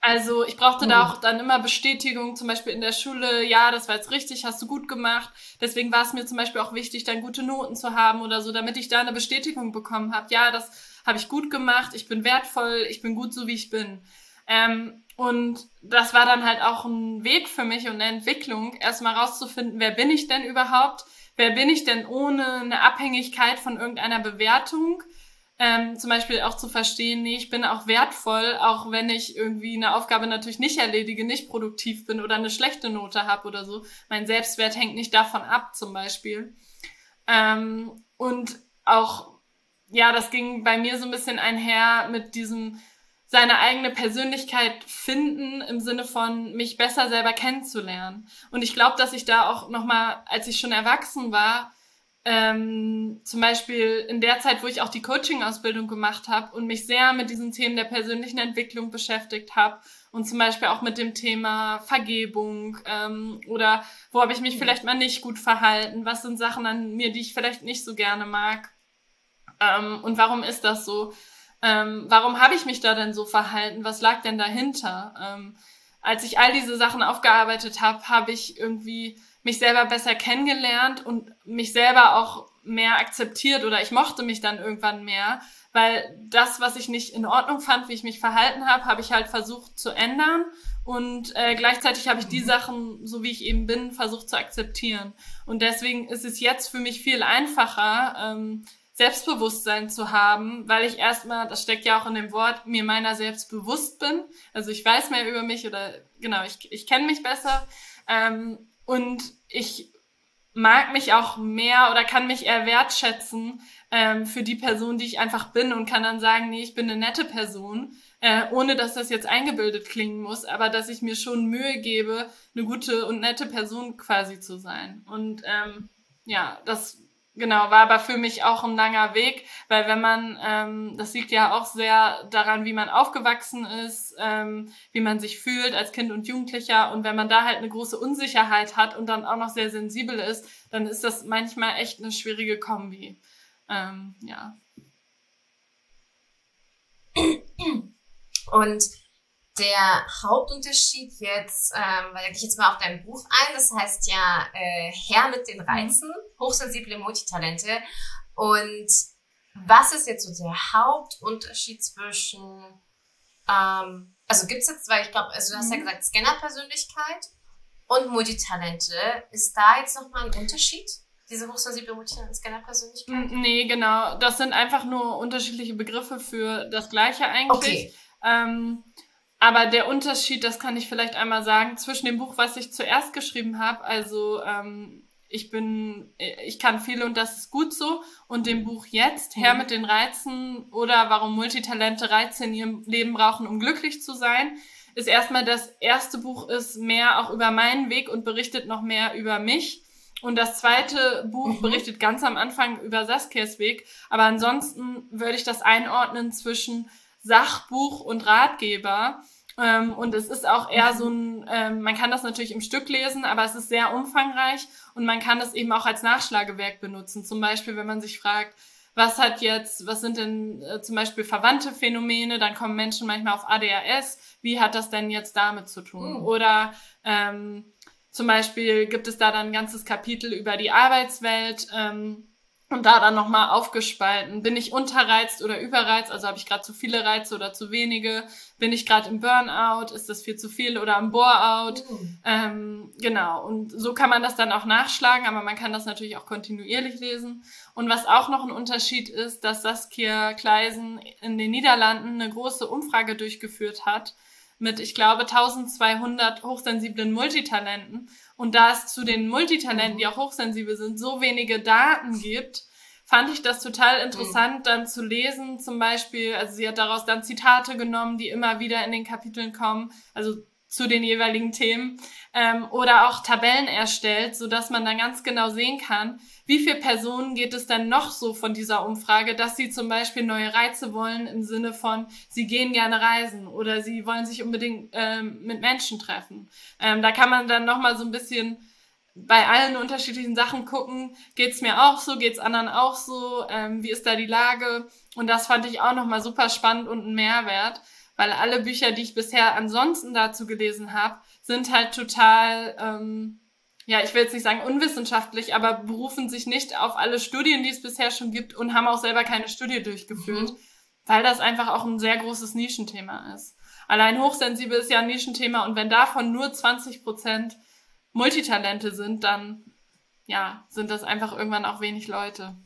Also ich brauchte mhm. da auch dann immer Bestätigung, zum Beispiel in der Schule, ja, das war jetzt richtig, hast du gut gemacht. Deswegen war es mir zum Beispiel auch wichtig, dann gute Noten zu haben oder so, damit ich da eine Bestätigung bekommen habe. Ja, das habe ich gut gemacht, ich bin wertvoll, ich bin gut so, wie ich bin. Ähm, und das war dann halt auch ein Weg für mich und eine Entwicklung, erstmal rauszufinden, wer bin ich denn überhaupt? Wer bin ich denn ohne eine Abhängigkeit von irgendeiner Bewertung? Ähm, zum Beispiel auch zu verstehen, nee, ich bin auch wertvoll, auch wenn ich irgendwie eine Aufgabe natürlich nicht erledige, nicht produktiv bin oder eine schlechte Note habe oder so. Mein Selbstwert hängt nicht davon ab, zum Beispiel. Ähm, und auch, ja, das ging bei mir so ein bisschen einher mit diesem seine eigene Persönlichkeit finden im Sinne von mich besser selber kennenzulernen. Und ich glaube, dass ich da auch nochmal, als ich schon erwachsen war, ähm, zum Beispiel in der Zeit, wo ich auch die Coaching-Ausbildung gemacht habe und mich sehr mit diesen Themen der persönlichen Entwicklung beschäftigt habe und zum Beispiel auch mit dem Thema Vergebung ähm, oder wo habe ich mich vielleicht mal nicht gut verhalten, was sind Sachen an mir, die ich vielleicht nicht so gerne mag ähm, und warum ist das so? Ähm, warum habe ich mich da denn so verhalten? Was lag denn dahinter? Ähm, als ich all diese Sachen aufgearbeitet habe, habe ich irgendwie mich selber besser kennengelernt und mich selber auch mehr akzeptiert oder ich mochte mich dann irgendwann mehr, weil das, was ich nicht in Ordnung fand, wie ich mich verhalten habe, habe ich halt versucht zu ändern und äh, gleichzeitig habe ich die mhm. Sachen, so wie ich eben bin, versucht zu akzeptieren. Und deswegen ist es jetzt für mich viel einfacher, ähm, Selbstbewusstsein zu haben, weil ich erstmal, das steckt ja auch in dem Wort, mir meiner selbst bewusst bin. Also ich weiß mehr über mich oder genau, ich, ich kenne mich besser. Ähm, und ich mag mich auch mehr oder kann mich eher wertschätzen ähm, für die Person, die ich einfach bin und kann dann sagen, nee, ich bin eine nette Person, äh, ohne dass das jetzt eingebildet klingen muss, aber dass ich mir schon Mühe gebe, eine gute und nette Person quasi zu sein. Und ähm, ja, das Genau, war aber für mich auch ein langer Weg, weil wenn man, ähm, das liegt ja auch sehr daran, wie man aufgewachsen ist, ähm, wie man sich fühlt als Kind und Jugendlicher und wenn man da halt eine große Unsicherheit hat und dann auch noch sehr sensibel ist, dann ist das manchmal echt eine schwierige Kombi. Ähm, ja. Und der Hauptunterschied jetzt, ähm, weil ich jetzt mal auf dein Buch ein, das heißt ja äh, Herr mit den Reizen, hochsensible Multitalente. Und was ist jetzt so der Hauptunterschied zwischen, ähm, also gibt es jetzt, weil ich glaube, also du hast ja mhm. gesagt, Scanner-Persönlichkeit und Multitalente. Ist da jetzt nochmal ein Unterschied? Diese hochsensible Multitalent-Scanner-Persönlichkeit? Nee, genau. Das sind einfach nur unterschiedliche Begriffe für das Gleiche eigentlich. Okay. Ähm, aber der Unterschied, das kann ich vielleicht einmal sagen, zwischen dem Buch, was ich zuerst geschrieben habe, also ähm, ich bin, ich kann viel und das ist gut so, und dem Buch jetzt, Herr mhm. mit den Reizen oder warum Multitalente Reize in ihrem Leben brauchen, um glücklich zu sein, ist erstmal das erste Buch ist mehr auch über meinen Weg und berichtet noch mehr über mich. Und das zweite Buch mhm. berichtet ganz am Anfang über Saskias Weg. Aber ansonsten würde ich das einordnen zwischen Sachbuch und Ratgeber. Ähm, und es ist auch eher so ein, ähm, man kann das natürlich im Stück lesen, aber es ist sehr umfangreich und man kann es eben auch als Nachschlagewerk benutzen. Zum Beispiel, wenn man sich fragt, was hat jetzt, was sind denn äh, zum Beispiel verwandte Phänomene, dann kommen Menschen manchmal auf ADHS, wie hat das denn jetzt damit zu tun? Mhm. Oder ähm, zum Beispiel gibt es da dann ein ganzes Kapitel über die Arbeitswelt. Ähm, und da dann nochmal aufgespalten. Bin ich unterreizt oder überreizt? Also habe ich gerade zu viele Reize oder zu wenige? Bin ich gerade im Burnout? Ist das viel zu viel oder im Boreout? Mhm. Ähm, genau. Und so kann man das dann auch nachschlagen, aber man kann das natürlich auch kontinuierlich lesen. Und was auch noch ein Unterschied ist, dass Saskia Kleisen in den Niederlanden eine große Umfrage durchgeführt hat mit, ich glaube, 1200 hochsensiblen Multitalenten und da es zu den Multitalenten, die auch hochsensibel sind, so wenige Daten gibt, fand ich das total interessant, dann zu lesen, zum Beispiel, also sie hat daraus dann Zitate genommen, die immer wieder in den Kapiteln kommen, also zu den jeweiligen Themen, ähm, oder auch Tabellen erstellt, so dass man dann ganz genau sehen kann, wie viele Personen geht es denn noch so von dieser Umfrage, dass sie zum Beispiel neue Reize wollen im Sinne von, sie gehen gerne reisen oder sie wollen sich unbedingt ähm, mit Menschen treffen. Ähm, da kann man dann nochmal so ein bisschen bei allen unterschiedlichen Sachen gucken, geht's mir auch so, geht's anderen auch so, ähm, wie ist da die Lage? Und das fand ich auch nochmal super spannend und ein Mehrwert, weil alle Bücher, die ich bisher ansonsten dazu gelesen habe, sind halt total ähm, ja, ich will jetzt nicht sagen unwissenschaftlich, aber berufen sich nicht auf alle Studien, die es bisher schon gibt und haben auch selber keine Studie durchgeführt, mhm. weil das einfach auch ein sehr großes Nischenthema ist. Allein hochsensibel ist ja ein Nischenthema und wenn davon nur 20 Prozent Multitalente sind, dann ja, sind das einfach irgendwann auch wenig Leute.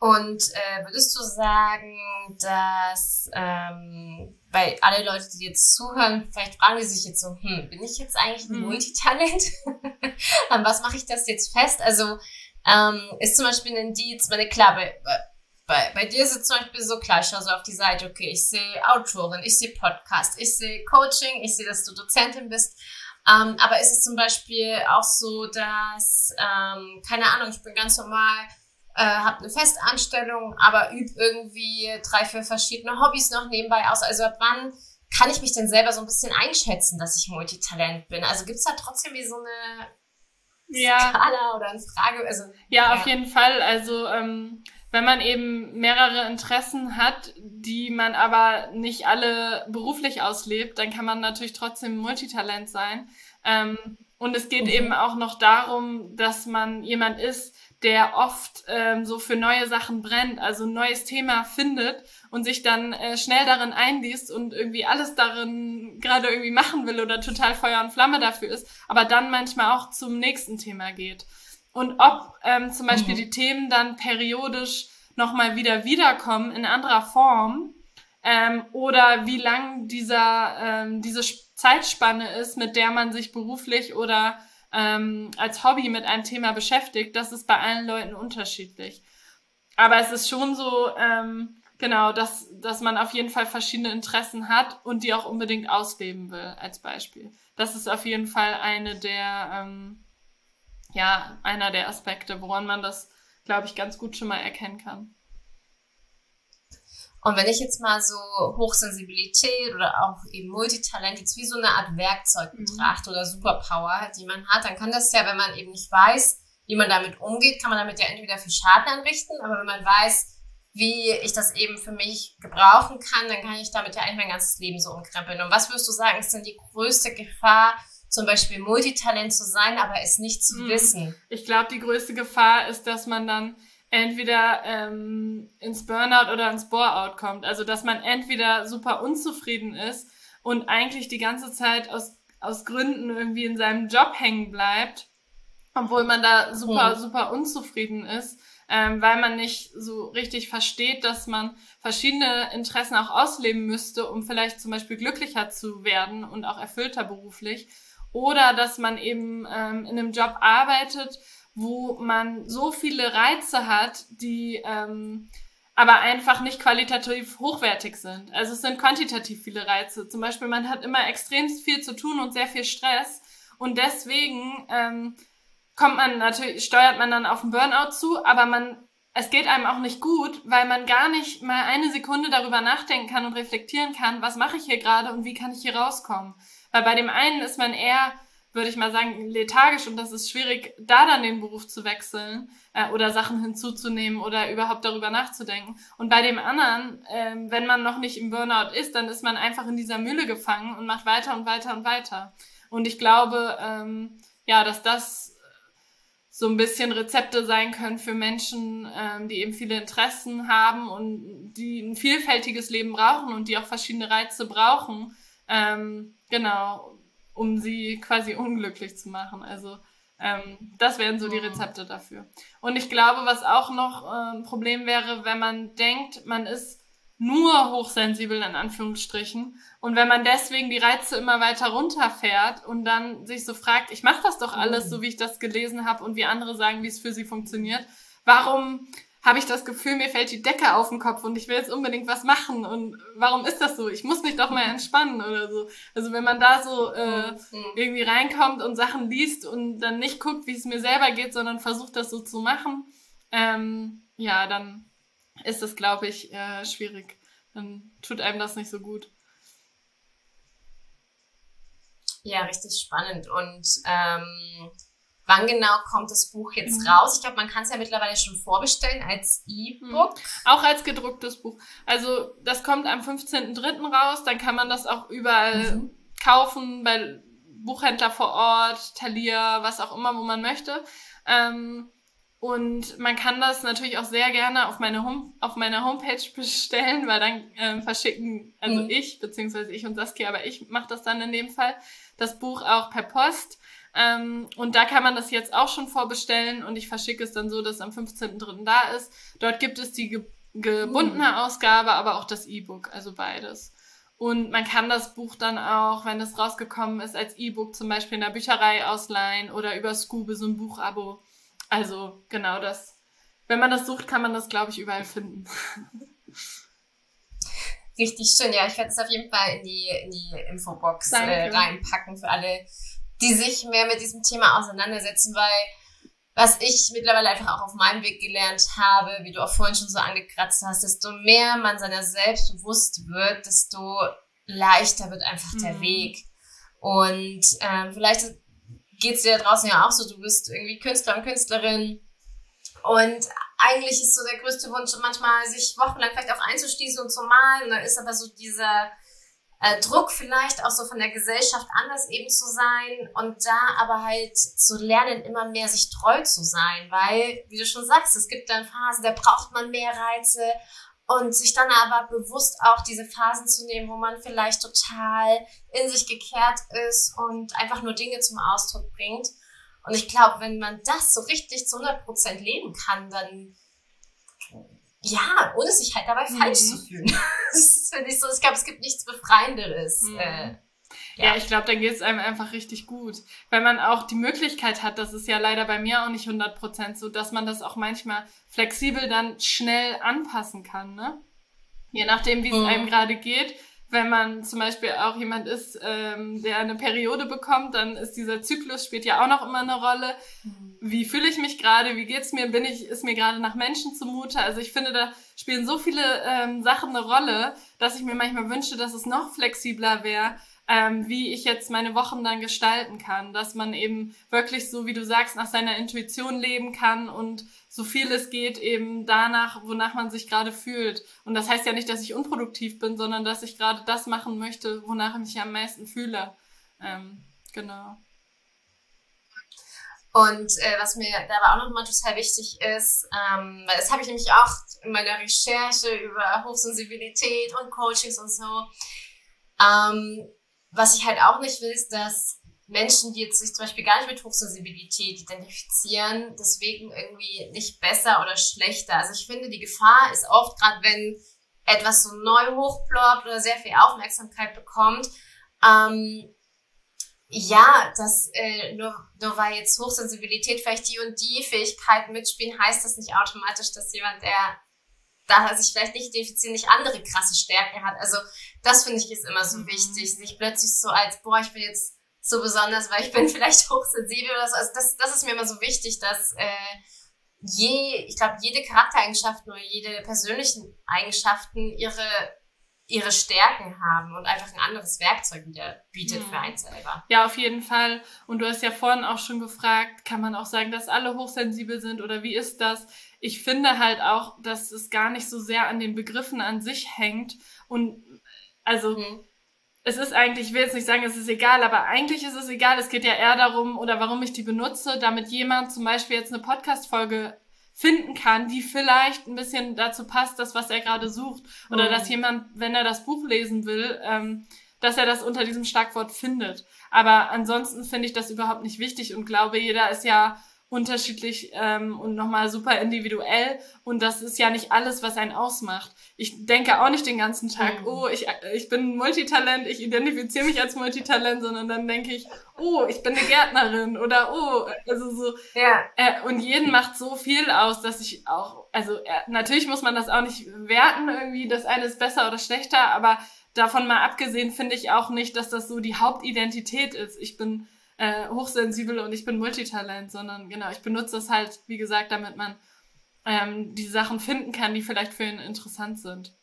Und äh, würdest du sagen, dass ähm, weil alle Leute, die jetzt zuhören, vielleicht fragen die sich jetzt so, hm, bin ich jetzt eigentlich ein mhm. Multitalent? An was mache ich das jetzt fest? Also ähm, ist zum Beispiel ein Indiz, meine klar, bei, bei, bei dir ist es zum Beispiel so klar, ich schaue so auf die Seite, okay, ich sehe Autorin, ich sehe Podcast, ich sehe Coaching, ich sehe, dass du Dozentin bist. Ähm, aber ist es zum Beispiel auch so, dass, ähm, keine Ahnung, ich bin ganz normal äh, habe eine Festanstellung, aber übe irgendwie drei, vier verschiedene Hobbys noch nebenbei aus. Also ab wann kann ich mich denn selber so ein bisschen einschätzen, dass ich Multitalent bin? Also gibt's da trotzdem wie so eine ja. Skala oder eine Frage? Also, ja, ja. auf jeden Fall. Also ähm, wenn man eben mehrere Interessen hat, die man aber nicht alle beruflich auslebt, dann kann man natürlich trotzdem Multitalent sein. Ähm, und es geht mhm. eben auch noch darum, dass man jemand ist, der oft ähm, so für neue Sachen brennt, also ein neues Thema findet und sich dann äh, schnell darin einliest und irgendwie alles darin gerade irgendwie machen will oder total Feuer und Flamme dafür ist, aber dann manchmal auch zum nächsten Thema geht. Und ob ähm, zum Beispiel mhm. die Themen dann periodisch nochmal wieder wiederkommen in anderer Form ähm, oder wie lang dieser, ähm, diese Zeitspanne ist, mit der man sich beruflich oder ähm, als Hobby mit einem Thema beschäftigt, das ist bei allen Leuten unterschiedlich. Aber es ist schon so, ähm, genau, dass, dass man auf jeden Fall verschiedene Interessen hat und die auch unbedingt ausleben will, als Beispiel. Das ist auf jeden Fall eine der, ähm, ja, einer der Aspekte, woran man das, glaube ich, ganz gut schon mal erkennen kann. Und wenn ich jetzt mal so Hochsensibilität oder auch eben Multitalent jetzt wie so eine Art Werkzeug betrachte mhm. oder Superpower, die man hat, dann kann das ja, wenn man eben nicht weiß, wie man damit umgeht, kann man damit ja entweder viel Schaden anrichten, aber wenn man weiß, wie ich das eben für mich gebrauchen kann, dann kann ich damit ja eigentlich mein ganzes Leben so umkrempeln. Und was würdest du sagen, ist denn die größte Gefahr, zum Beispiel Multitalent zu sein, aber es nicht zu mhm. wissen? Ich glaube, die größte Gefahr ist, dass man dann entweder ähm, ins Burnout oder ins Boreout kommt. Also dass man entweder super unzufrieden ist und eigentlich die ganze Zeit aus, aus Gründen irgendwie in seinem Job hängen bleibt, obwohl man da super, mhm. super unzufrieden ist, ähm, weil man nicht so richtig versteht, dass man verschiedene Interessen auch ausleben müsste, um vielleicht zum Beispiel glücklicher zu werden und auch erfüllter beruflich. Oder dass man eben ähm, in einem Job arbeitet, wo man so viele Reize hat, die ähm, aber einfach nicht qualitativ hochwertig sind. Also es sind quantitativ viele Reize. Zum Beispiel, man hat immer extrem viel zu tun und sehr viel Stress. Und deswegen ähm, kommt man natürlich, steuert man dann auf den Burnout zu, aber man, es geht einem auch nicht gut, weil man gar nicht mal eine Sekunde darüber nachdenken kann und reflektieren kann, was mache ich hier gerade und wie kann ich hier rauskommen. Weil bei dem einen ist man eher würde ich mal sagen, lethargisch und das ist schwierig, da dann den Beruf zu wechseln äh, oder Sachen hinzuzunehmen oder überhaupt darüber nachzudenken. Und bei dem anderen, äh, wenn man noch nicht im Burnout ist, dann ist man einfach in dieser Mühle gefangen und macht weiter und weiter und weiter. Und ich glaube, ähm, ja, dass das so ein bisschen Rezepte sein können für Menschen, ähm, die eben viele Interessen haben und die ein vielfältiges Leben brauchen und die auch verschiedene Reize brauchen. Ähm, genau, um sie quasi unglücklich zu machen. Also ähm, das wären so die mhm. Rezepte dafür. Und ich glaube, was auch noch äh, ein Problem wäre, wenn man denkt, man ist nur hochsensibel in Anführungsstrichen. Und wenn man deswegen die Reize immer weiter runterfährt und dann sich so fragt, ich mache das doch alles so, wie ich das gelesen habe und wie andere sagen, wie es für sie funktioniert, warum habe ich das Gefühl, mir fällt die Decke auf den Kopf und ich will jetzt unbedingt was machen und warum ist das so? Ich muss mich doch mal entspannen oder so. Also wenn man da so äh, mhm. irgendwie reinkommt und Sachen liest und dann nicht guckt, wie es mir selber geht, sondern versucht das so zu machen, ähm, ja, dann ist es, glaube ich, äh, schwierig. Dann tut einem das nicht so gut. Ja, richtig spannend. Und ähm, wann genau kommt das Buch jetzt mhm. raus? Ich glaube, man kann es ja mittlerweile schon vorbestellen als E-Book. Mhm. Auch als gedrucktes Buch. Also das kommt am 15.03. raus. Dann kann man das auch überall mhm. kaufen, bei Buchhändler vor Ort, Thalia, was auch immer, wo man möchte. Ähm, und man kann das natürlich auch sehr gerne auf, meine Home, auf meiner Homepage bestellen, weil dann ähm, verschicken, also mhm. ich, beziehungsweise ich und Saskia, aber ich mache das dann in dem Fall, das Buch auch per Post. Ähm, und da kann man das jetzt auch schon vorbestellen und ich verschicke es dann so, dass am 15.03. da ist. Dort gibt es die ge gebundene mhm. Ausgabe, aber auch das E-Book, also beides. Und man kann das Buch dann auch, wenn es rausgekommen ist, als E-Book zum Beispiel in der Bücherei ausleihen oder über Scoobe so ein Buchabo also genau das. Wenn man das sucht, kann man das, glaube ich, überall finden. Richtig schön, ja. Ich werde es auf jeden Fall in die, in die Infobox äh, reinpacken für alle, die sich mehr mit diesem Thema auseinandersetzen, weil was ich mittlerweile einfach auch auf meinem Weg gelernt habe, wie du auch vorhin schon so angekratzt hast, desto mehr man seiner selbst bewusst wird, desto leichter wird einfach mhm. der Weg. Und ähm, vielleicht geht's dir da draußen ja auch so, du bist irgendwie Künstler und Künstlerin und eigentlich ist so der größte Wunsch manchmal, sich wochenlang vielleicht auch einzuschließen und zu malen. Und dann ist aber so dieser äh, Druck vielleicht auch so von der Gesellschaft anders eben zu sein und da aber halt zu lernen, immer mehr sich treu zu sein, weil, wie du schon sagst, es gibt dann Phasen, da braucht man mehr Reize und sich dann aber bewusst auch diese Phasen zu nehmen, wo man vielleicht total in sich gekehrt ist und einfach nur Dinge zum Ausdruck bringt. Und ich glaube, wenn man das so richtig zu 100% leben kann, dann ja, ohne sich halt dabei mhm. falsch zu fühlen. das finde ich so, ich glaube, es gibt nichts Befreienderes. Mhm. Äh, ja, ja ich glaube, dann geht es einem einfach richtig gut. Weil man auch die Möglichkeit hat, das ist ja leider bei mir auch nicht 100% so, dass man das auch manchmal flexibel dann schnell anpassen kann, ne? Je nachdem, wie es mhm. einem gerade geht. Wenn man zum Beispiel auch jemand ist, ähm, der eine Periode bekommt, dann ist dieser Zyklus spielt ja auch noch immer eine Rolle. Mhm. Wie fühle ich mich gerade? Wie geht's mir? Bin ich, ist mir gerade nach Menschen zumute? Also ich finde, da spielen so viele ähm, Sachen eine Rolle, dass ich mir manchmal wünsche, dass es noch flexibler wäre, ähm, wie ich jetzt meine Wochen dann gestalten kann, dass man eben wirklich so, wie du sagst, nach seiner Intuition leben kann und so viel es geht eben danach, wonach man sich gerade fühlt. Und das heißt ja nicht, dass ich unproduktiv bin, sondern dass ich gerade das machen möchte, wonach ich mich am meisten fühle. Ähm, genau. Und äh, was mir dabei auch nochmal total wichtig ist, ähm, das habe ich nämlich auch in meiner Recherche über Hochsensibilität und Coachings und so, ähm, was ich halt auch nicht will, ist, dass Menschen, die jetzt sich zum Beispiel gar nicht mit Hochsensibilität identifizieren, deswegen irgendwie nicht besser oder schlechter. Also ich finde, die Gefahr ist oft, gerade wenn etwas so neu hochploppt oder sehr viel Aufmerksamkeit bekommt, ähm, ja, dass äh, nur, nur weil jetzt Hochsensibilität vielleicht die und die Fähigkeiten mitspielen, heißt das nicht automatisch, dass jemand, der da sich vielleicht nicht identifiziert, nicht andere krasse Stärken hat. Also das finde ich ist immer so mhm. wichtig, sich plötzlich so als, boah, ich bin jetzt so besonders, weil ich bin vielleicht hochsensibel oder so. Also das, das ist mir immer so wichtig, dass äh, je, ich glaube, jede Charaktereigenschaften oder jede persönlichen Eigenschaften ihre ihre Stärken haben und einfach ein anderes Werkzeug wieder bietet mhm. für einen selber. Ja, auf jeden Fall. Und du hast ja vorhin auch schon gefragt, kann man auch sagen, dass alle hochsensibel sind oder wie ist das? Ich finde halt auch, dass es gar nicht so sehr an den Begriffen an sich hängt und also mhm es ist eigentlich, ich will jetzt nicht sagen, es ist egal, aber eigentlich ist es egal. Es geht ja eher darum, oder warum ich die benutze, damit jemand zum Beispiel jetzt eine Podcast-Folge finden kann, die vielleicht ein bisschen dazu passt, das, was er gerade sucht. Oder mhm. dass jemand, wenn er das Buch lesen will, ähm, dass er das unter diesem Schlagwort findet. Aber ansonsten finde ich das überhaupt nicht wichtig und glaube, jeder ist ja unterschiedlich ähm, und nochmal super individuell und das ist ja nicht alles, was einen ausmacht. Ich denke auch nicht den ganzen Tag, mhm. oh, ich, ich bin Multitalent, ich identifiziere mich als Multitalent, sondern dann denke ich, oh, ich bin eine Gärtnerin oder oh, also so. Ja. Äh, und jeden macht so viel aus, dass ich auch, also äh, natürlich muss man das auch nicht werten irgendwie, das eine ist besser oder schlechter, aber davon mal abgesehen finde ich auch nicht, dass das so die Hauptidentität ist. Ich bin äh, hochsensibel und ich bin Multitalent, sondern genau, ich benutze das halt, wie gesagt, damit man ähm, die Sachen finden kann, die vielleicht für ihn interessant sind.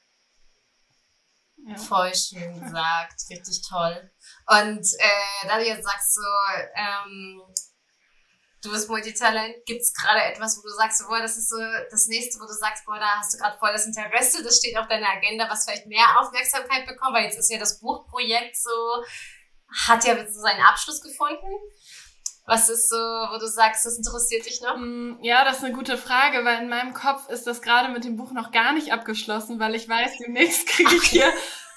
Ja. Voll schön gesagt, richtig toll. Und äh, da du jetzt sagst so, ähm, du bist Multitalent, gibt es gerade etwas, wo du sagst, boah, das ist so das nächste, wo du sagst, boah, da hast du gerade voll das Interesse, das steht auf deiner Agenda, was vielleicht mehr Aufmerksamkeit bekommt, weil jetzt ist ja das Buchprojekt so hat ja so seinen Abschluss gefunden. Was ist so, wo du sagst, das interessiert dich noch? Mm, ja, das ist eine gute Frage, weil in meinem Kopf ist das gerade mit dem Buch noch gar nicht abgeschlossen, weil ich weiß, demnächst kriege ich hier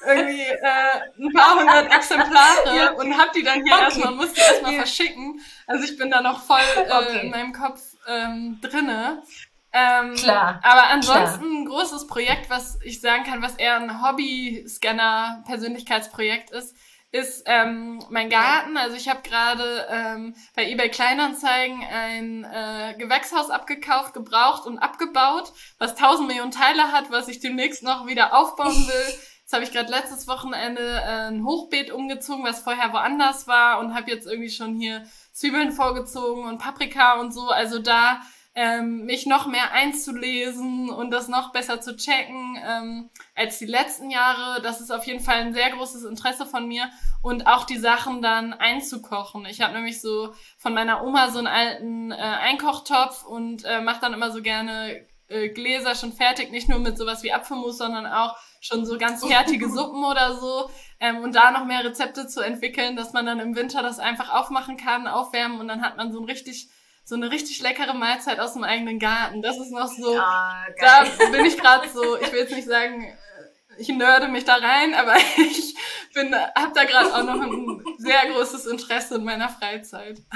irgendwie äh, ein paar hundert Exemplare ja. und hab die dann hier okay. erstmal, muss die erstmal ja. verschicken. Also ich bin da noch voll äh, okay. in meinem Kopf ähm, drinne. Ähm, Klar. Aber ansonsten Klar. ein großes Projekt, was ich sagen kann, was eher ein Hobby-Scanner-Persönlichkeitsprojekt ist, ist ähm, mein Garten. Also ich habe gerade ähm, bei eBay Kleinanzeigen ein äh, Gewächshaus abgekauft, gebraucht und abgebaut, was tausend Millionen Teile hat, was ich demnächst noch wieder aufbauen will. Jetzt habe ich gerade letztes Wochenende äh, ein Hochbeet umgezogen, was vorher woanders war und habe jetzt irgendwie schon hier Zwiebeln vorgezogen und Paprika und so. Also da ähm, mich noch mehr einzulesen und das noch besser zu checken ähm, als die letzten Jahre. Das ist auf jeden Fall ein sehr großes Interesse von mir und auch die Sachen dann einzukochen. Ich habe nämlich so von meiner Oma so einen alten äh, Einkochtopf und äh, mache dann immer so gerne äh, Gläser schon fertig, nicht nur mit sowas wie Apfelmus, sondern auch schon so ganz fertige Suppen oder so. Ähm, und da noch mehr Rezepte zu entwickeln, dass man dann im Winter das einfach aufmachen kann, aufwärmen und dann hat man so ein richtig so eine richtig leckere Mahlzeit aus dem eigenen Garten. Das ist noch so, ja, da bin ich gerade so, ich will jetzt nicht sagen, äh, ich nörde mich da rein, aber ich bin, hab da gerade auch noch ein sehr großes Interesse in meiner Freizeit.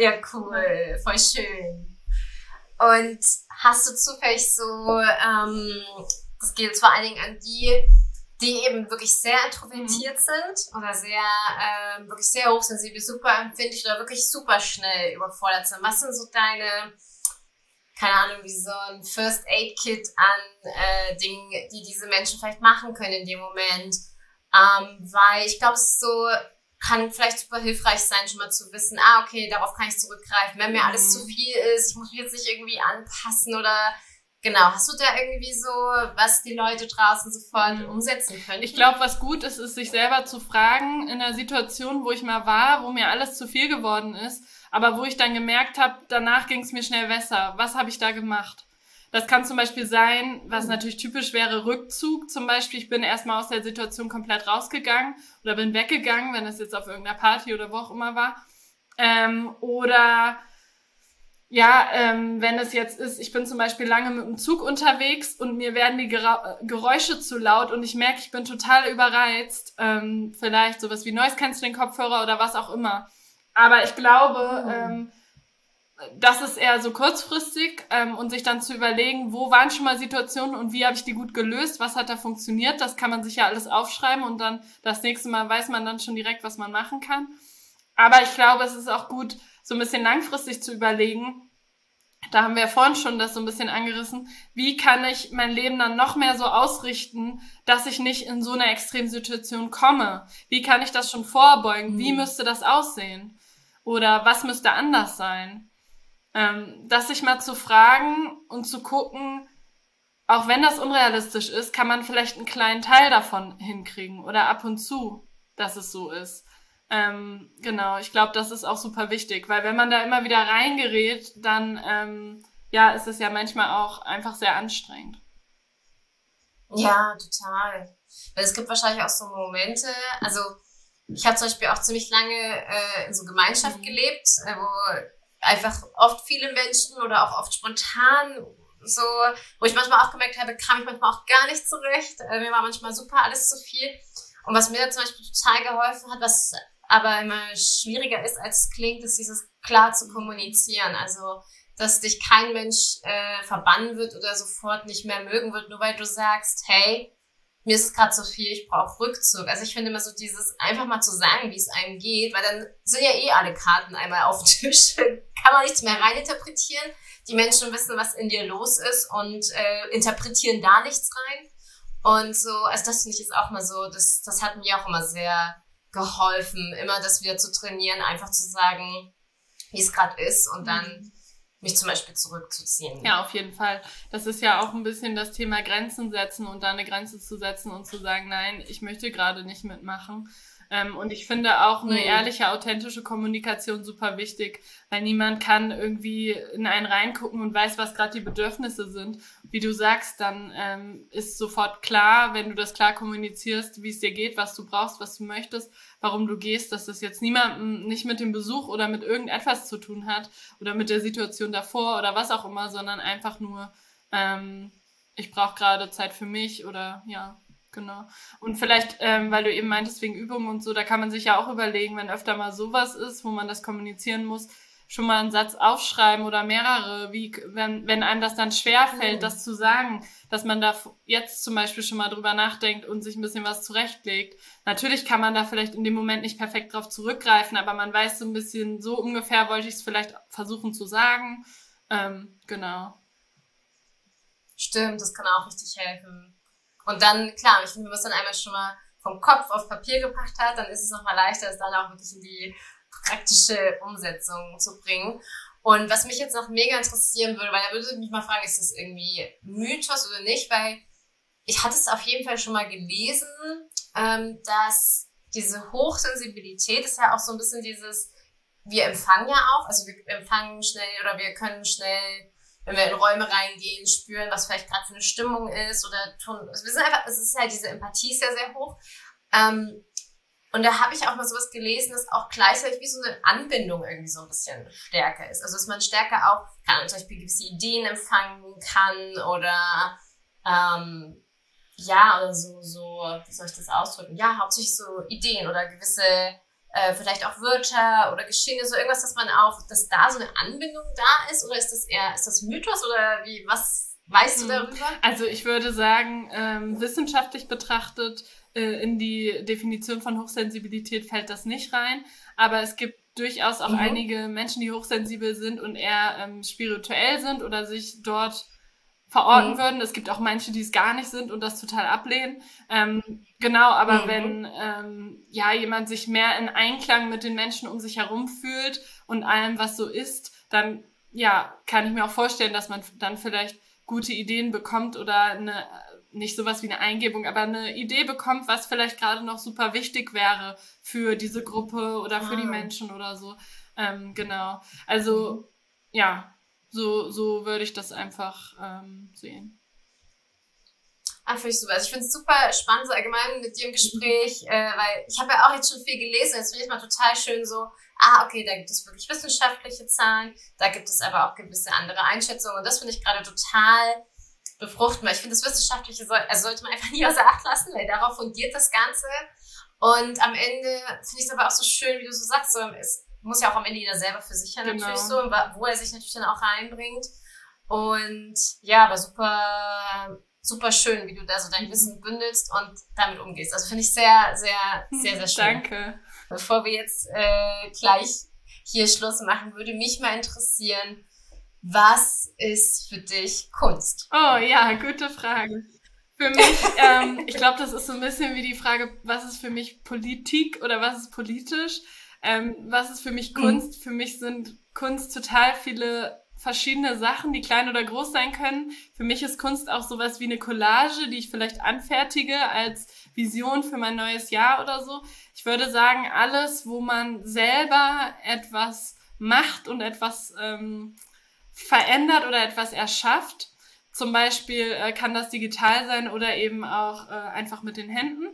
Ja, cool, voll schön. Und hast du zufällig so, ähm, das geht vor allen Dingen an die, die eben wirklich sehr introvertiert mhm. sind oder sehr, äh, wirklich sehr hochsensibel, super empfindlich oder wirklich super schnell überfordert sind. Was sind so deine, keine Ahnung, wie so ein First Aid Kit an äh, Dingen, die diese Menschen vielleicht machen können in dem Moment? Ähm, weil ich glaube, es ist so, kann vielleicht super hilfreich sein, schon mal zu wissen, ah, okay, darauf kann ich zurückgreifen. Wenn mir alles mhm. zu viel ist, ich muss mich jetzt nicht irgendwie anpassen oder Genau, hast du da irgendwie so, was die Leute draußen sofort mhm. umsetzen können? Ich glaube, was gut ist, ist sich selber zu fragen, in der Situation, wo ich mal war, wo mir alles zu viel geworden ist, aber wo ich dann gemerkt habe, danach ging es mir schnell besser. Was habe ich da gemacht? Das kann zum Beispiel sein, was mhm. natürlich typisch wäre, Rückzug zum Beispiel. Ich bin erstmal aus der Situation komplett rausgegangen oder bin weggegangen, wenn es jetzt auf irgendeiner Party oder wo auch immer war. Ähm, oder ja, ähm, wenn es jetzt ist, ich bin zum Beispiel lange mit dem Zug unterwegs und mir werden die Gera Geräusche zu laut und ich merke, ich bin total überreizt. Ähm, vielleicht sowas wie Noise Cancelling Kopfhörer oder was auch immer. Aber ich glaube, oh. ähm, das ist eher so kurzfristig ähm, und sich dann zu überlegen, wo waren schon mal Situationen und wie habe ich die gut gelöst, was hat da funktioniert, das kann man sich ja alles aufschreiben und dann das nächste Mal weiß man dann schon direkt, was man machen kann. Aber ich glaube, es ist auch gut, so ein bisschen langfristig zu überlegen, da haben wir ja vorhin schon das so ein bisschen angerissen, wie kann ich mein Leben dann noch mehr so ausrichten, dass ich nicht in so eine Extremsituation komme? Wie kann ich das schon vorbeugen? Mhm. Wie müsste das aussehen? Oder was müsste anders sein? Ähm, das sich mal zu fragen und zu gucken, auch wenn das unrealistisch ist, kann man vielleicht einen kleinen Teil davon hinkriegen oder ab und zu, dass es so ist. Ähm, genau, ich glaube, das ist auch super wichtig, weil wenn man da immer wieder reingerät, dann ähm, ja, ist es ja manchmal auch einfach sehr anstrengend. Ja, total. Weil es gibt wahrscheinlich auch so Momente, also ich habe zum Beispiel auch ziemlich lange äh, in so Gemeinschaft mhm. gelebt, äh, wo einfach oft viele Menschen oder auch oft spontan so, wo ich manchmal auch gemerkt habe, kam ich manchmal auch gar nicht zurecht. Äh, mir war manchmal super alles zu viel. Und was mir zum Beispiel total geholfen hat, was aber immer schwieriger ist, als es klingt, ist dieses klar zu kommunizieren. Also, dass dich kein Mensch äh, verbannen wird oder sofort nicht mehr mögen wird, nur weil du sagst, hey, mir ist es gerade zu viel, ich brauche Rückzug. Also ich finde immer so dieses einfach mal zu sagen, wie es einem geht, weil dann sind ja eh alle Karten einmal auf dem Tisch, kann man nichts mehr reininterpretieren. Die Menschen wissen, was in dir los ist und äh, interpretieren da nichts rein. Und so, also das finde ich ist auch mal so, das, das hat mir auch immer sehr geholfen, immer das wieder zu trainieren, einfach zu sagen, wie es gerade ist und dann mhm. mich zum Beispiel zurückzuziehen. Ja, auf jeden Fall. Das ist ja auch ein bisschen das Thema Grenzen setzen und da eine Grenze zu setzen und zu sagen, nein, ich möchte gerade nicht mitmachen. Ähm, und ich finde auch eine mhm. ehrliche, authentische Kommunikation super wichtig, weil niemand kann irgendwie in einen reingucken und weiß, was gerade die Bedürfnisse sind. Wie du sagst, dann ähm, ist sofort klar, wenn du das klar kommunizierst, wie es dir geht, was du brauchst, was du möchtest, warum du gehst, dass das jetzt niemandem nicht mit dem Besuch oder mit irgendetwas zu tun hat oder mit der Situation davor oder was auch immer, sondern einfach nur, ähm, ich brauche gerade Zeit für mich oder ja, Genau. Und vielleicht, ähm, weil du eben meintest, wegen Übungen und so, da kann man sich ja auch überlegen, wenn öfter mal sowas ist, wo man das kommunizieren muss, schon mal einen Satz aufschreiben oder mehrere, wie, wenn, wenn einem das dann schwer fällt, mhm. das zu sagen, dass man da jetzt zum Beispiel schon mal drüber nachdenkt und sich ein bisschen was zurechtlegt. Natürlich kann man da vielleicht in dem Moment nicht perfekt drauf zurückgreifen, aber man weiß so ein bisschen, so ungefähr wollte ich es vielleicht versuchen zu sagen. Ähm, genau. Stimmt, das kann auch richtig helfen. Und dann, klar, ich finde, wenn man es dann einmal schon mal vom Kopf auf Papier gebracht hat, dann ist es nochmal leichter, es dann auch wirklich in die praktische Umsetzung zu bringen. Und was mich jetzt noch mega interessieren würde, weil da würde ich mich mal fragen, ist das irgendwie Mythos oder nicht? Weil ich hatte es auf jeden Fall schon mal gelesen, ähm, dass diese Hochsensibilität ist ja auch so ein bisschen dieses, wir empfangen ja auch, also wir empfangen schnell oder wir können schnell wenn wir in Räume reingehen, spüren, was vielleicht gerade für eine Stimmung ist oder tun. Also wir sind einfach, es ist halt diese Empathie sehr, sehr hoch. Ähm, und da habe ich auch mal sowas gelesen, dass auch gleichzeitig wie so eine Anbindung irgendwie so ein bisschen stärker ist. Also dass man stärker auch, kann zum Beispiel gewisse Ideen empfangen kann oder ähm, ja, oder so, so, wie soll ich das ausdrücken? Ja, hauptsächlich so Ideen oder gewisse äh, vielleicht auch Wörter oder Geschehen, so irgendwas, dass man auch, dass da so eine Anbindung da ist oder ist das eher, ist das Mythos oder wie, was weißt du hm. darüber? Also ich würde sagen, ähm, wissenschaftlich betrachtet, äh, in die Definition von Hochsensibilität fällt das nicht rein, aber es gibt durchaus auch mhm. einige Menschen, die hochsensibel sind und eher ähm, spirituell sind oder sich dort verorten mhm. würden. Es gibt auch manche, die es gar nicht sind und das total ablehnen. Ähm, genau, aber mhm. wenn ähm, ja jemand sich mehr in Einklang mit den Menschen um sich herum fühlt und allem, was so ist, dann ja, kann ich mir auch vorstellen, dass man dann vielleicht gute Ideen bekommt oder eine nicht sowas wie eine Eingebung, aber eine Idee bekommt, was vielleicht gerade noch super wichtig wäre für diese Gruppe oder für ah. die Menschen oder so. Ähm, genau. Also mhm. ja, so, so würde ich das einfach ähm, sehen. Ah, finde ich super. Also ich finde es super spannend, so allgemein mit dir im Gespräch, äh, weil ich habe ja auch jetzt schon viel gelesen. Jetzt finde ich mal total schön so, ah, okay, da gibt es wirklich wissenschaftliche Zahlen, da gibt es aber auch gewisse andere Einschätzungen. Und das finde ich gerade total befruchtend, weil ich finde, das Wissenschaftliche soll, also sollte man einfach nie außer Acht lassen, weil darauf fundiert das Ganze. Und am Ende finde ich es aber auch so schön, wie du so sagst, so, es muss ja auch am Ende jeder selber für sich ja genau. natürlich so, wo er sich natürlich dann auch reinbringt. Und ja, aber super, super schön, wie du da so dein Wissen bündelst und damit umgehst. Also finde ich sehr, sehr, sehr, sehr schön. Danke. Bevor wir jetzt äh, gleich hier Schluss machen, würde mich mal interessieren, was ist für dich Kunst? Oh ja, gute Frage. Für mich, ähm, ich glaube, das ist so ein bisschen wie die Frage, was ist für mich Politik oder was ist politisch? Ähm, was ist für mich mhm. Kunst? Mhm. Für mich sind Kunst total viele verschiedene Sachen, die klein oder groß sein können. Für mich ist Kunst auch sowas wie eine Collage, die ich vielleicht anfertige als Vision für mein neues Jahr oder so. Ich würde sagen, alles, wo man selber etwas macht und etwas ähm, verändert oder etwas erschafft, Zum Beispiel äh, kann das digital sein oder eben auch äh, einfach mit den Händen.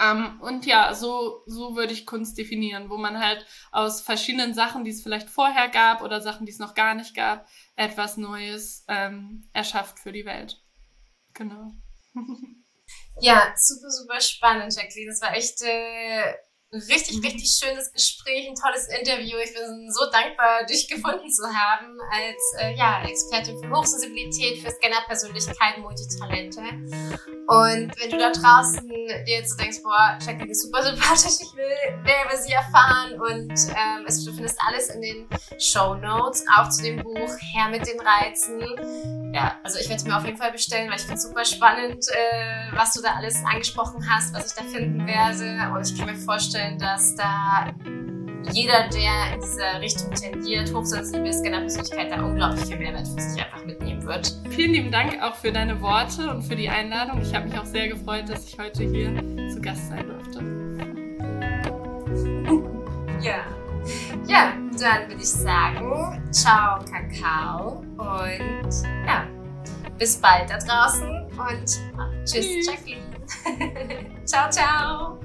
Ähm, und ja, so, so würde ich Kunst definieren, wo man halt aus verschiedenen Sachen, die es vielleicht vorher gab oder Sachen, die es noch gar nicht gab, etwas Neues ähm, erschafft für die Welt. Genau. ja, super, super spannend, Jacqueline. Das war echt äh, richtig, mhm. richtig schönes Gespräch, ein tolles Interview. Ich bin so dankbar, dich gefunden zu haben als äh, ja, Expertin für Hochsensibilität, für Scanner-Persönlichkeit, Multitalente. Und wenn du da draußen dir jetzt so denkst, boah, Jacqueline ist super sympathisch, ich will mehr über sie erfahren und ähm, es, du findest alles in den Show Notes, auch zu dem Buch Herr mit den Reizen. Ja, also ich werde es mir auf jeden Fall bestellen, weil ich finde es super spannend, äh, was du da alles angesprochen hast, was ich da finden werde. Und ich kann mir vorstellen, dass da jeder, der in diese Richtung tendiert, hochsensibel ist, Scanner-Persönlichkeit, da unglaublich viel Mehrwert für sich einfach mitnehmen wird. Vielen lieben Dank auch für deine Worte und für die Einladung. Ich habe mich auch sehr gefreut, dass ich heute hier zu Gast sein durfte. Ja. Ja, dann würde ich sagen, ciao Kakao und ja, bis bald da draußen und tschüss, tschüss. Jacqueline. ciao, ciao.